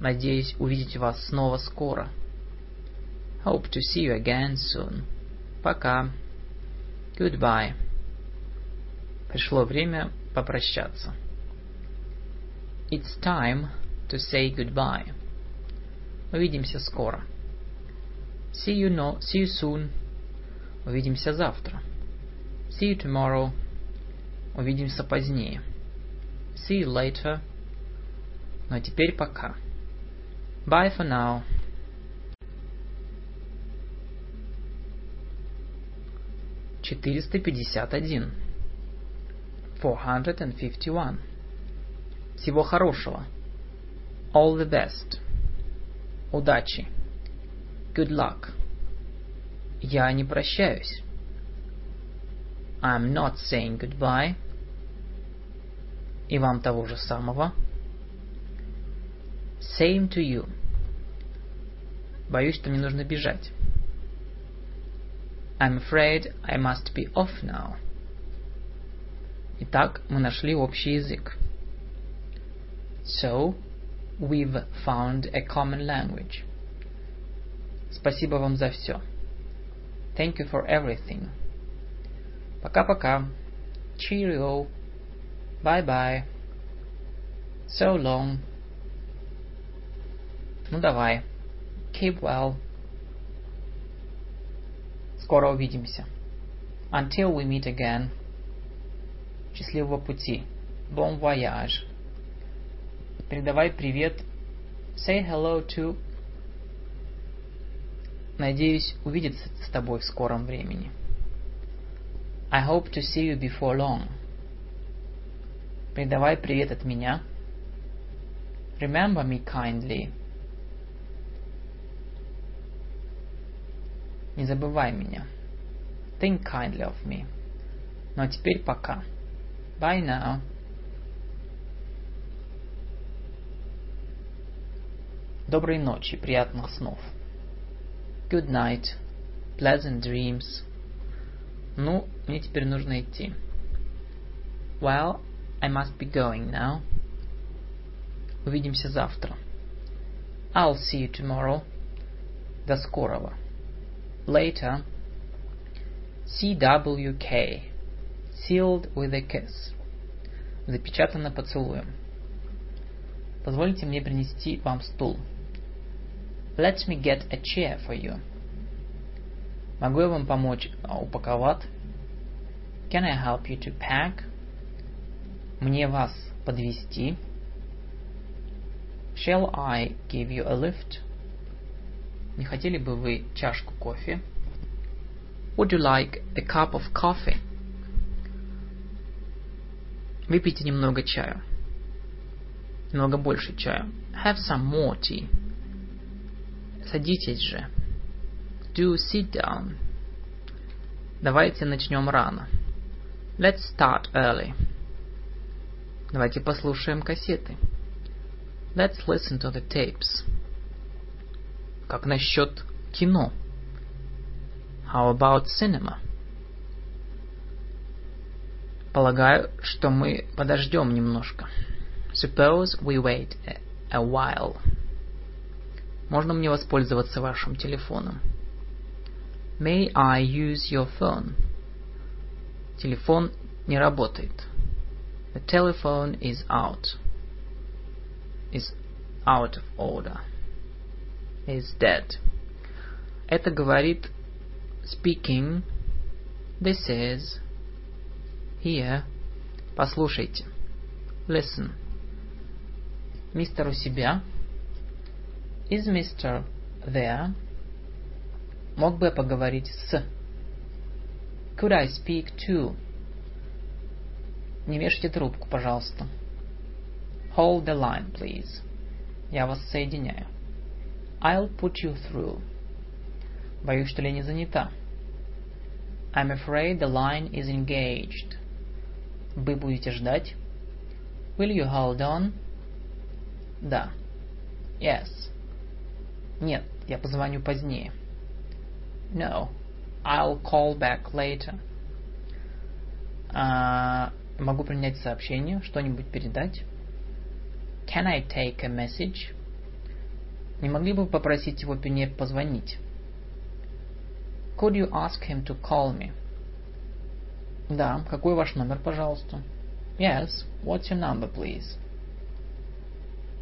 Надеюсь увидеть вас снова скоро. Hope to see you again soon. Пока. Goodbye. Пришло время попрощаться. It's time to say goodbye. Увидимся скоро. See you, no, see you soon. Увидимся завтра. See you tomorrow. Увидимся позднее. See you later. Ну а теперь пока. Bye for now. Четыреста пятьдесят один. Four hundred and fifty one. Всего хорошего. All the best. Удачи. Good luck. Я не прощаюсь. I'm not saying goodbye. И вам того же самого. Same to you. Боюсь, что мне нужно бежать. I'm afraid I must be off now. Итак, мы нашли общий язык. So, we've found a common language. Спасибо вам за все. Thank you for everything. Пока-пока. Cheerio. Bye-bye. So long. Ну давай. Keep well. Скоро увидимся. Until we meet again. Счастливого пути. Bon voyage. Передавай привет. Say hello to. Надеюсь увидеться с тобой в скором времени. I hope to see you before long. Передавай привет от меня. Remember me kindly. Не забывай меня. Think kindly of me. Ну а теперь пока. Bye now. Доброй ночи, приятных снов. Good night. Pleasant dreams. Ну, мне теперь нужно идти. Well, I must be going now. Увидимся завтра. I'll see you tomorrow. До скорого. Later. CWK. Sealed with a kiss. Запечатано поцелуем. Позвольте мне принести вам стул. Let me get a chair for you. Могу я вам помочь упаковать? Can I help you to pack? Мне вас подвести? Shall I give you a lift? Не хотели бы вы чашку кофе? Would you like a cup of coffee? Выпейте немного чаю. Немного больше чая. Have some more tea. Садитесь же. Do sit down. Давайте начнем рано. Let's start early. Давайте послушаем кассеты. Let's listen to the tapes. Как насчет кино? How about cinema? Полагаю, что мы подождем немножко. Suppose we wait a, a while. Можно мне воспользоваться вашим телефоном? May I use your phone? Телефон не работает. The telephone is out. Is out of order. Is dead. Это говорит speaking. This is here. Послушайте. Listen. Мистер у себя? Is Mr. there? Мог бы я поговорить с? Could I speak to? Не вешайте трубку, пожалуйста. Hold the line, please. Я вас соединяю. I'll put you through. Боюсь, что линия занята. I'm afraid the line is engaged. Вы будете ждать? Will you hold on? Да. Yes. Нет, я позвоню позднее. No, I'll call back later. А, могу принять сообщение, что-нибудь передать? Can I take a message? Не могли бы попросить его мне позвонить? Could you ask him to call me? Да, какой ваш номер, пожалуйста? Yes, what's your number, please?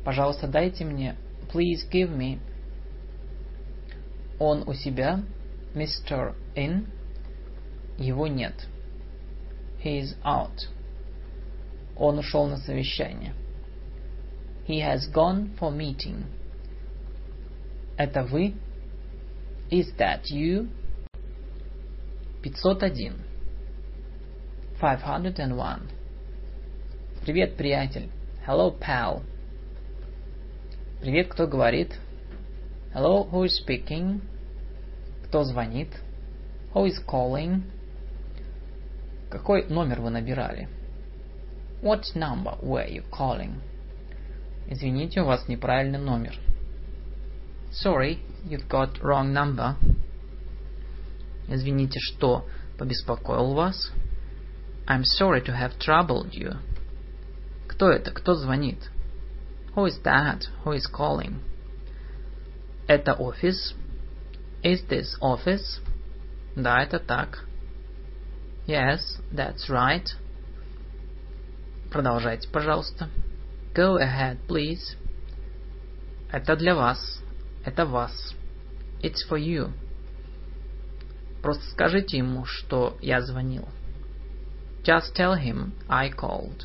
Пожалуйста, дайте мне. Please give me. Он у себя? Mr. In? Его нет. He is out. Он ушел на совещание. He has gone for meeting. Это вы? Is that you? 501. 501. Привет, приятель. Hello, pal. Привет, кто говорит? Hello, who is speaking? Кто звонит? Who is calling? Какой номер вы набирали? What number were you calling? Извините, у вас неправильный номер. Sorry, you've got wrong number. Извините, что побеспокоил вас? I'm sorry to have troubled you. Кто это? Кто звонит? Who is that? Who is calling? Это офис? Is this office? Да, это так. Yes, that's right. Продолжайте, пожалуйста. Go ahead, please. Это для вас. Это вас. It's for you. Просто скажите ему, что я звонил. Just tell him I called.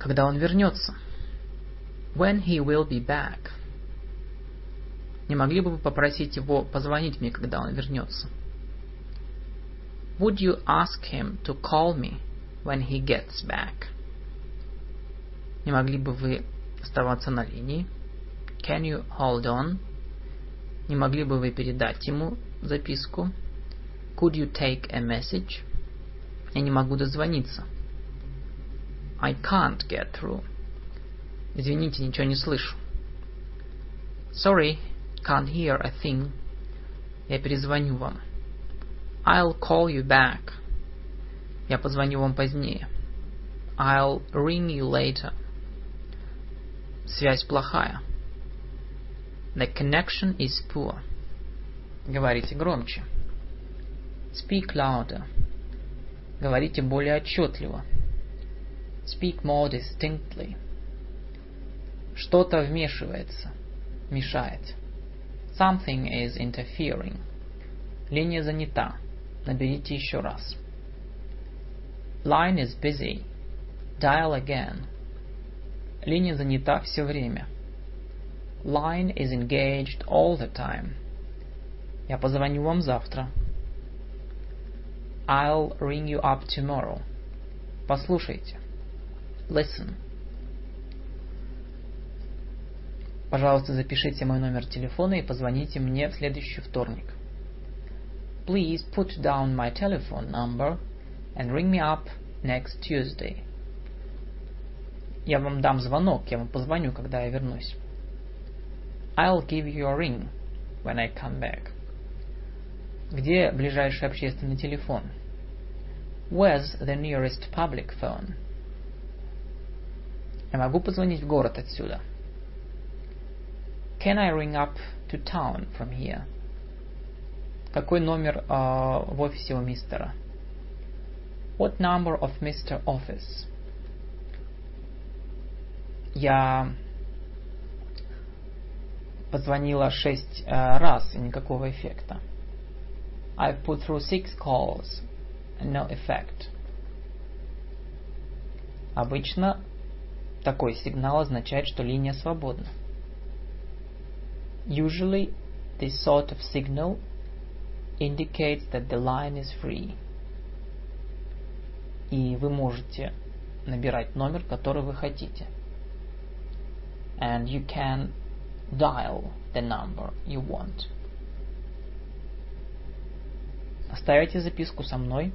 Когда он вернется? When he will be back. Не могли бы вы попросить его позвонить мне, когда он вернется? Would you ask him to call me when he gets back? Не могли бы вы оставаться на линии? Can you hold on? Не могли бы вы передать ему записку? Could you take a message? Я не могу дозвониться. I can't get through. Извините, ничего не слышу. Sorry, can't hear a thing. Я перезвоню вам. I'll call you back. Я позвоню вам позднее. I'll ring you later. Связь плохая. The connection is poor. Говорите громче. Speak louder. Говорите более отчетливо. Speak more distinctly. Что-то вмешивается, мешает. Something is interfering. Линия занята. Наберите еще раз. Line is busy. Dial again. Линия занята все время. Line is engaged all the time. Я позвоню вам завтра. I'll ring you up tomorrow. Послушайте. Listen. Пожалуйста, запишите мой номер телефона и позвоните мне в следующий вторник. Please put down my telephone number and ring me up next Tuesday. Я вам дам звонок, я вам позвоню, когда я вернусь. I'll give you a ring when I come back. Где ближайший общественный телефон? Where's the nearest public phone? Я могу позвонить в город отсюда? Can I ring up to town from here? Какой номер э, в офисе у мистера? What number of Mr. Office? Я позвонила шесть э, раз и никакого эффекта. I've put through six calls and no effect. Обычно такой сигнал означает, что линия свободна. Usually, this sort of signal indicates that the line is free. И вы можете набирать номер, который вы хотите. And you can dial the number you want. Оставите записку со мной.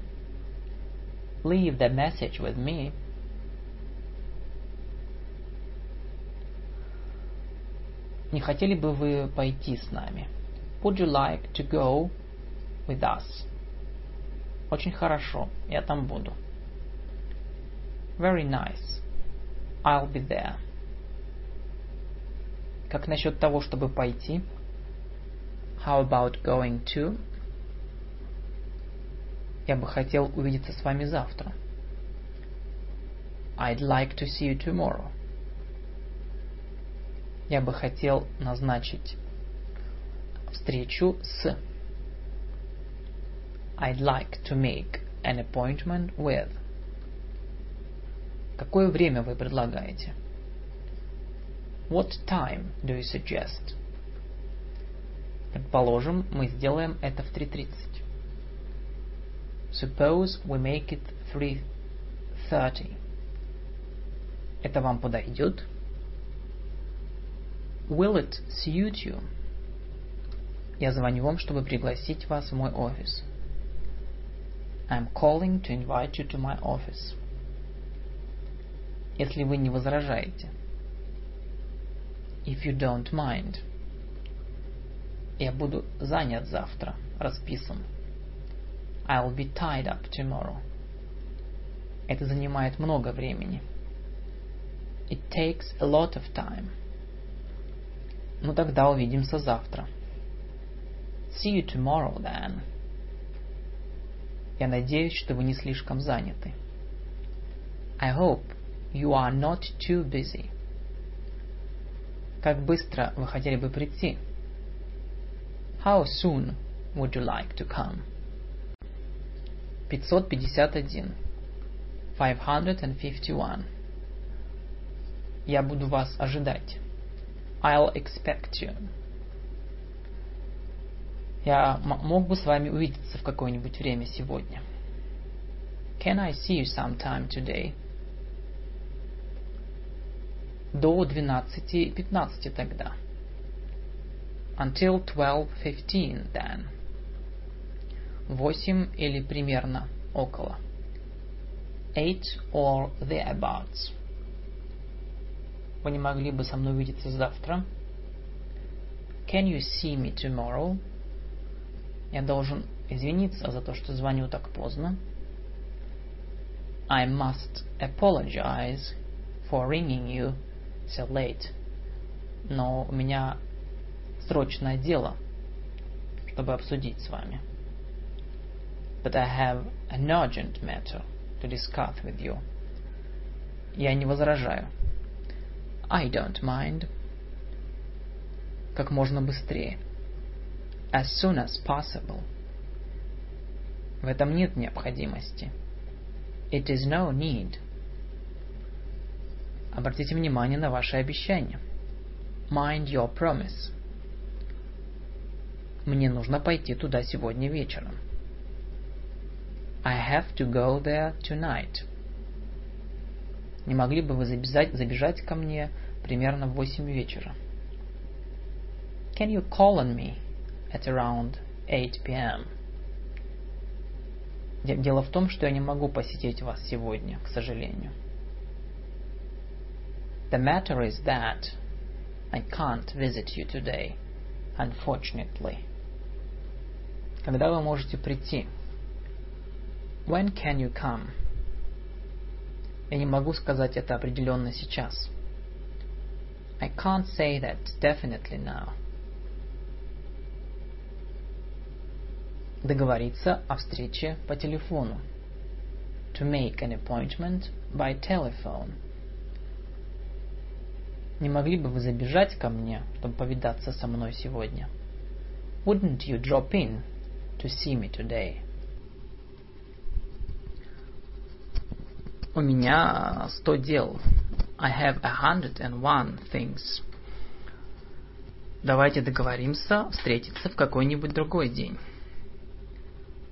Leave the message with me. Не хотели бы вы пойти с нами? Would you like to go with us? Очень хорошо, я там буду. Very nice. I'll be there. Как насчет того, чтобы пойти? How about going to? Я бы хотел увидеться с вами завтра. I'd like to see you tomorrow. Я бы хотел назначить встречу с. I'd like to make an appointment with. Какое время вы предлагаете? What time do you suggest? Предположим, мы сделаем это в 3.30. Suppose we make it 3.30. Это вам подойдет? Will it suit you? Я звоню вам, чтобы пригласить вас в мой офис. I'm calling to invite you to my office. Если вы не возражаете. If you don't mind. Я буду занят завтра, расписан. I'll be tied up tomorrow. Это занимает много времени. It takes a lot of time. Ну тогда увидимся завтра. See you tomorrow then. Я надеюсь, что вы не слишком заняты. I hope you are not too busy. Как быстро вы хотели бы прийти? How soon would you like to come? 551. 551. Я буду вас ожидать. I'll expect you. Я мог бы с вами увидеться в какое-нибудь время сегодня. Can I see you sometime today? До 12.15 тогда. Until 12.15 then. Восемь или примерно около. Eight or thereabouts. Вы не могли бы со мной увидеться завтра? Can you see me tomorrow? Я должен извиниться за то, что звоню так поздно. I must apologize for ringing you so late. Но у меня срочное дело, чтобы обсудить с вами. But I have an urgent matter to discuss with you. Я не возражаю. I don't mind. Как можно быстрее. As soon as possible. В этом нет необходимости. It is no need. Обратите внимание на ваши обещания. Mind your promise. Мне нужно пойти туда сегодня вечером. I have to go there tonight. Не могли бы вы забежать, забежать ко мне примерно в 8 вечера? Can you call on me at around 8 p.m.? Дело в том, что я не могу посетить вас сегодня, к сожалению. The matter is that I can't visit you today, unfortunately. Когда вы можете прийти? When can you come? Я не могу сказать это определенно сейчас. I can't say that definitely now. Договориться о встрече по телефону. To make an appointment by telephone. Не могли бы вы забежать ко мне, чтобы повидаться со мной сегодня? Wouldn't you drop in to see me today? У меня сто дел. I have a hundred and one things. Давайте договоримся встретиться в какой-нибудь другой день.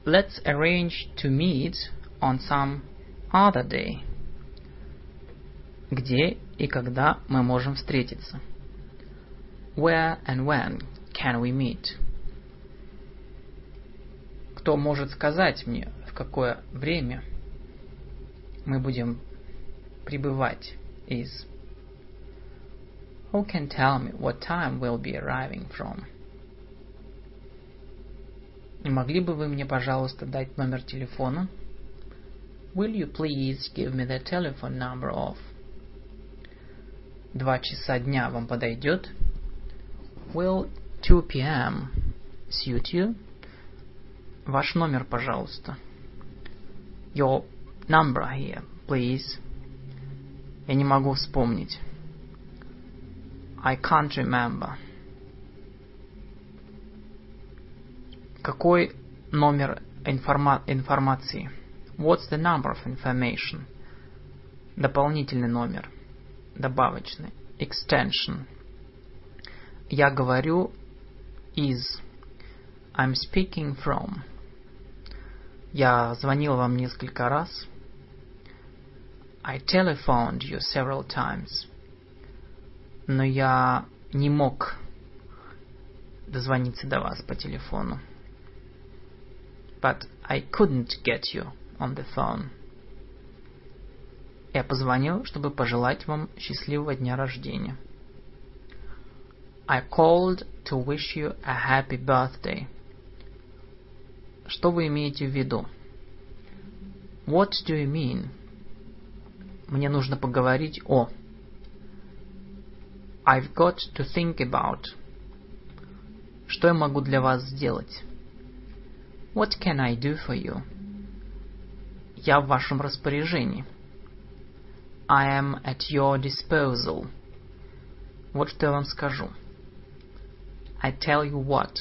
Let's arrange to meet on some other day. Где и когда мы можем встретиться? Where and when can we meet? Кто может сказать мне, в какое время мы будем прибывать из? Who can tell me what time we'll be arriving from? Не могли бы вы мне, пожалуйста, дать номер телефона? Will you please give me the telephone number of? Два часа дня вам подойдет? Will 2 p.m. suit you? Ваш номер, пожалуйста. Your number here, please. Я не могу вспомнить. I can't remember. Какой номер информа информации? What's the number of information? Дополнительный номер. Добавочный. Extension. Я говорю из. I'm speaking from. Я звонил вам несколько раз. I telephoned you several times. Но я не мог дозвониться до вас по телефону. But I couldn't get you on the phone. Я позвонил, чтобы пожелать вам счастливого дня рождения. I called to wish you a happy birthday. Что вы имеете в виду? What do you mean? Мне нужно поговорить о. I've got to think about. Что я могу для вас сделать? What can I do for you? Я в вашем распоряжении. I am at your disposal. Вот что я вам скажу. I tell you what.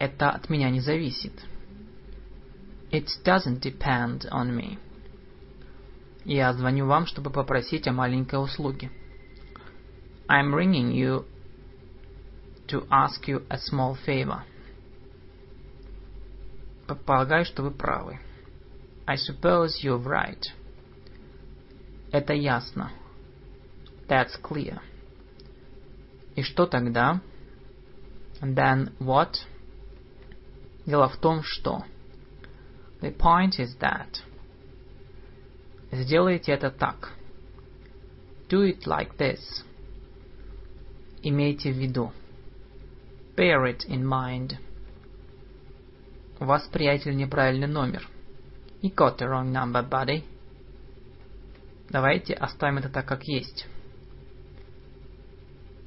Это от меня не зависит. It doesn't depend on me. Я звоню вам, чтобы попросить о маленькой услуге. I'm ringing you to ask you a small favor. Полагаю, что вы правы. I suppose you're right. Это ясно. That's clear. И что тогда? Then what? Дело в том, что... The point is that... Сделайте это так. Do it like this. Имейте в виду. Bear it in mind. У вас, приятель, неправильный номер. You got the wrong number, buddy. Давайте оставим это так, как есть.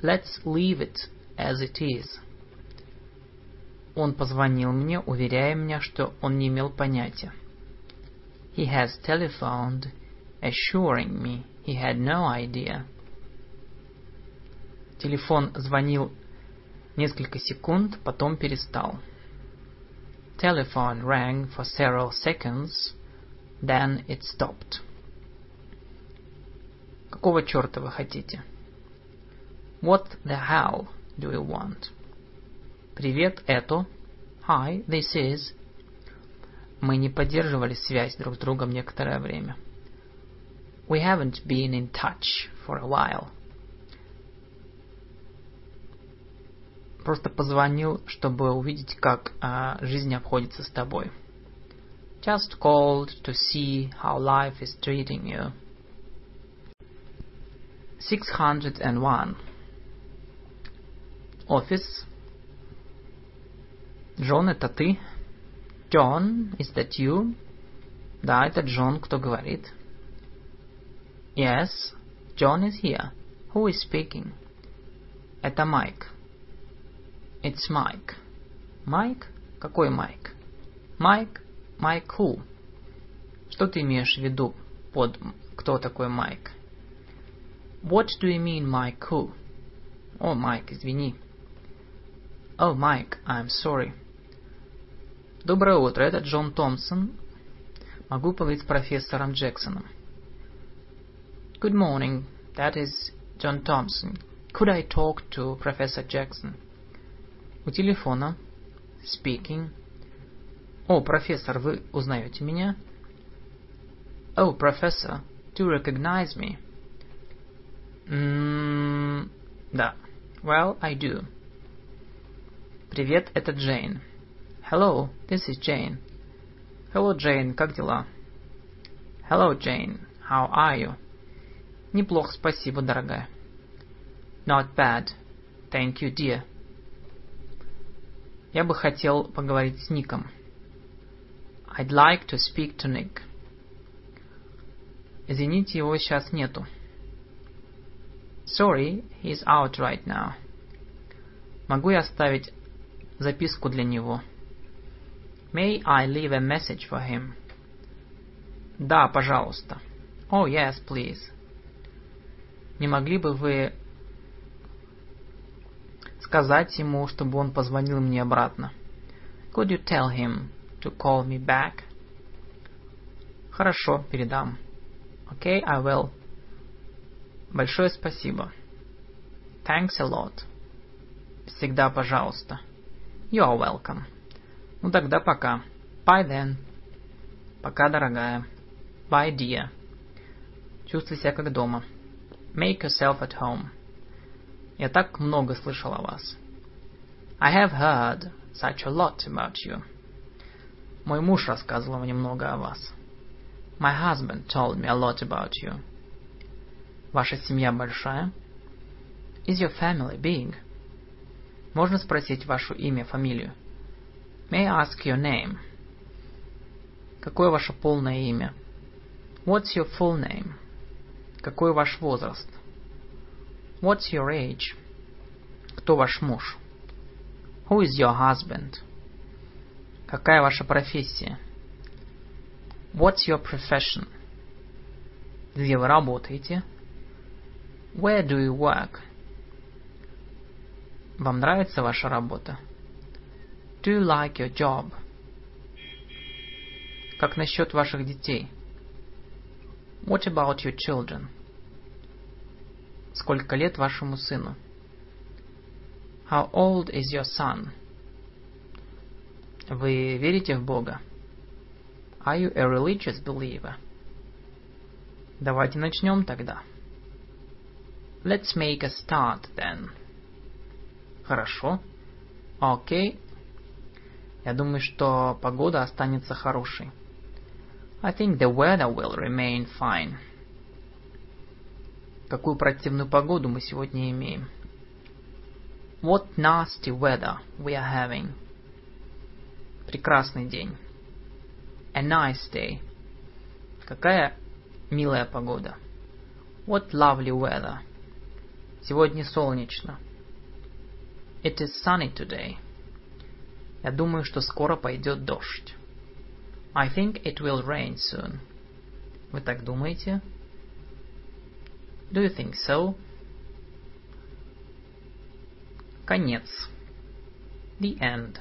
Let's leave it as it is. Он позвонил мне, уверяя меня, что он не имел понятия. He has telephoned, assuring me he had no idea. Телефон звонил несколько секунд, потом перестал. Telephone rang for several seconds, then it stopped. Какого черта вы хотите? What the hell do you want? Привет, это. Hi, this is. Мы не поддерживали связь друг с другом некоторое время. We haven't been in touch for a while. Просто позвонил, чтобы увидеть, как а, жизнь обходится с тобой. Just called to see how life is treating you. 601. Офис. Джон, это ты? John, is that you? Да, это Джон, кто говорит? Yes, John is here. Who is speaking? Это Майк. It's Mike. Майк? Какой Майк? Майк? Майк who? Что ты имеешь в виду под кто такой Майк? What do you mean, Mike who? О, Майк, извини. Oh, Mike, I'm sorry. Доброе утро, это Джон Томпсон. Могу поговорить с профессором Джексоном. Good morning, that is John Thompson. Could I talk to Professor Jackson? У телефона. Speaking. О, профессор, вы узнаете меня? Oh, professor, do you recognize me? Mm, да. Well, I do. Привет, это Джейн. Hello, this is Jane. Hello, Джейн, как дела? Hello, Jane. How are you? Неплохо, спасибо, дорогая. Not bad. Thank you, dear. Я бы хотел поговорить с Ником. I'd like to speak to Nick. Извините, его сейчас нету. Sorry, he's out right now. Могу я оставить записку для него? May I leave a message for him? Да, пожалуйста. Oh, yes, please. Не могли бы вы сказать ему, чтобы он позвонил мне обратно? Could you tell him to call me back? Хорошо, передам. Okay, I will. Большое спасибо. Thanks a lot. Всегда пожалуйста. You are welcome. Ну тогда пока. Bye then. Пока, дорогая. Bye, dear. Чувствуй себя как дома. Make yourself at home. Я так много слышал о вас. I have heard such a lot about you. Мой муж рассказывал мне много о вас. My husband told me a lot about you. Ваша семья большая? Is your family big? Можно спросить ваше имя, фамилию? May I ask your name? Какое ваше полное имя? What's your full name? Какой ваш возраст? What's your age? Кто ваш муж? Who is your husband? Какая ваша профессия? What's your profession? Где вы работаете? Where do you work? Вам нравится ваша работа? Do you like your job? Как насчет ваших детей? What about your children? Сколько лет вашему сыну? How old is your son? Вы верите в Бога? Are you a religious believer? Давайте начнем тогда. Let's make a start then. Хорошо. Okay. Я думаю, что погода останется хорошей. I think the weather will remain fine. Какую противную погоду мы сегодня имеем? What nasty weather we are having. Прекрасный день. A nice day. Какая милая погода. What lovely weather. Сегодня солнечно. It is sunny today. Я думаю, что скоро пойдет дождь. I think it will rain soon. Вы так думаете? Do you think so? Конец. The end.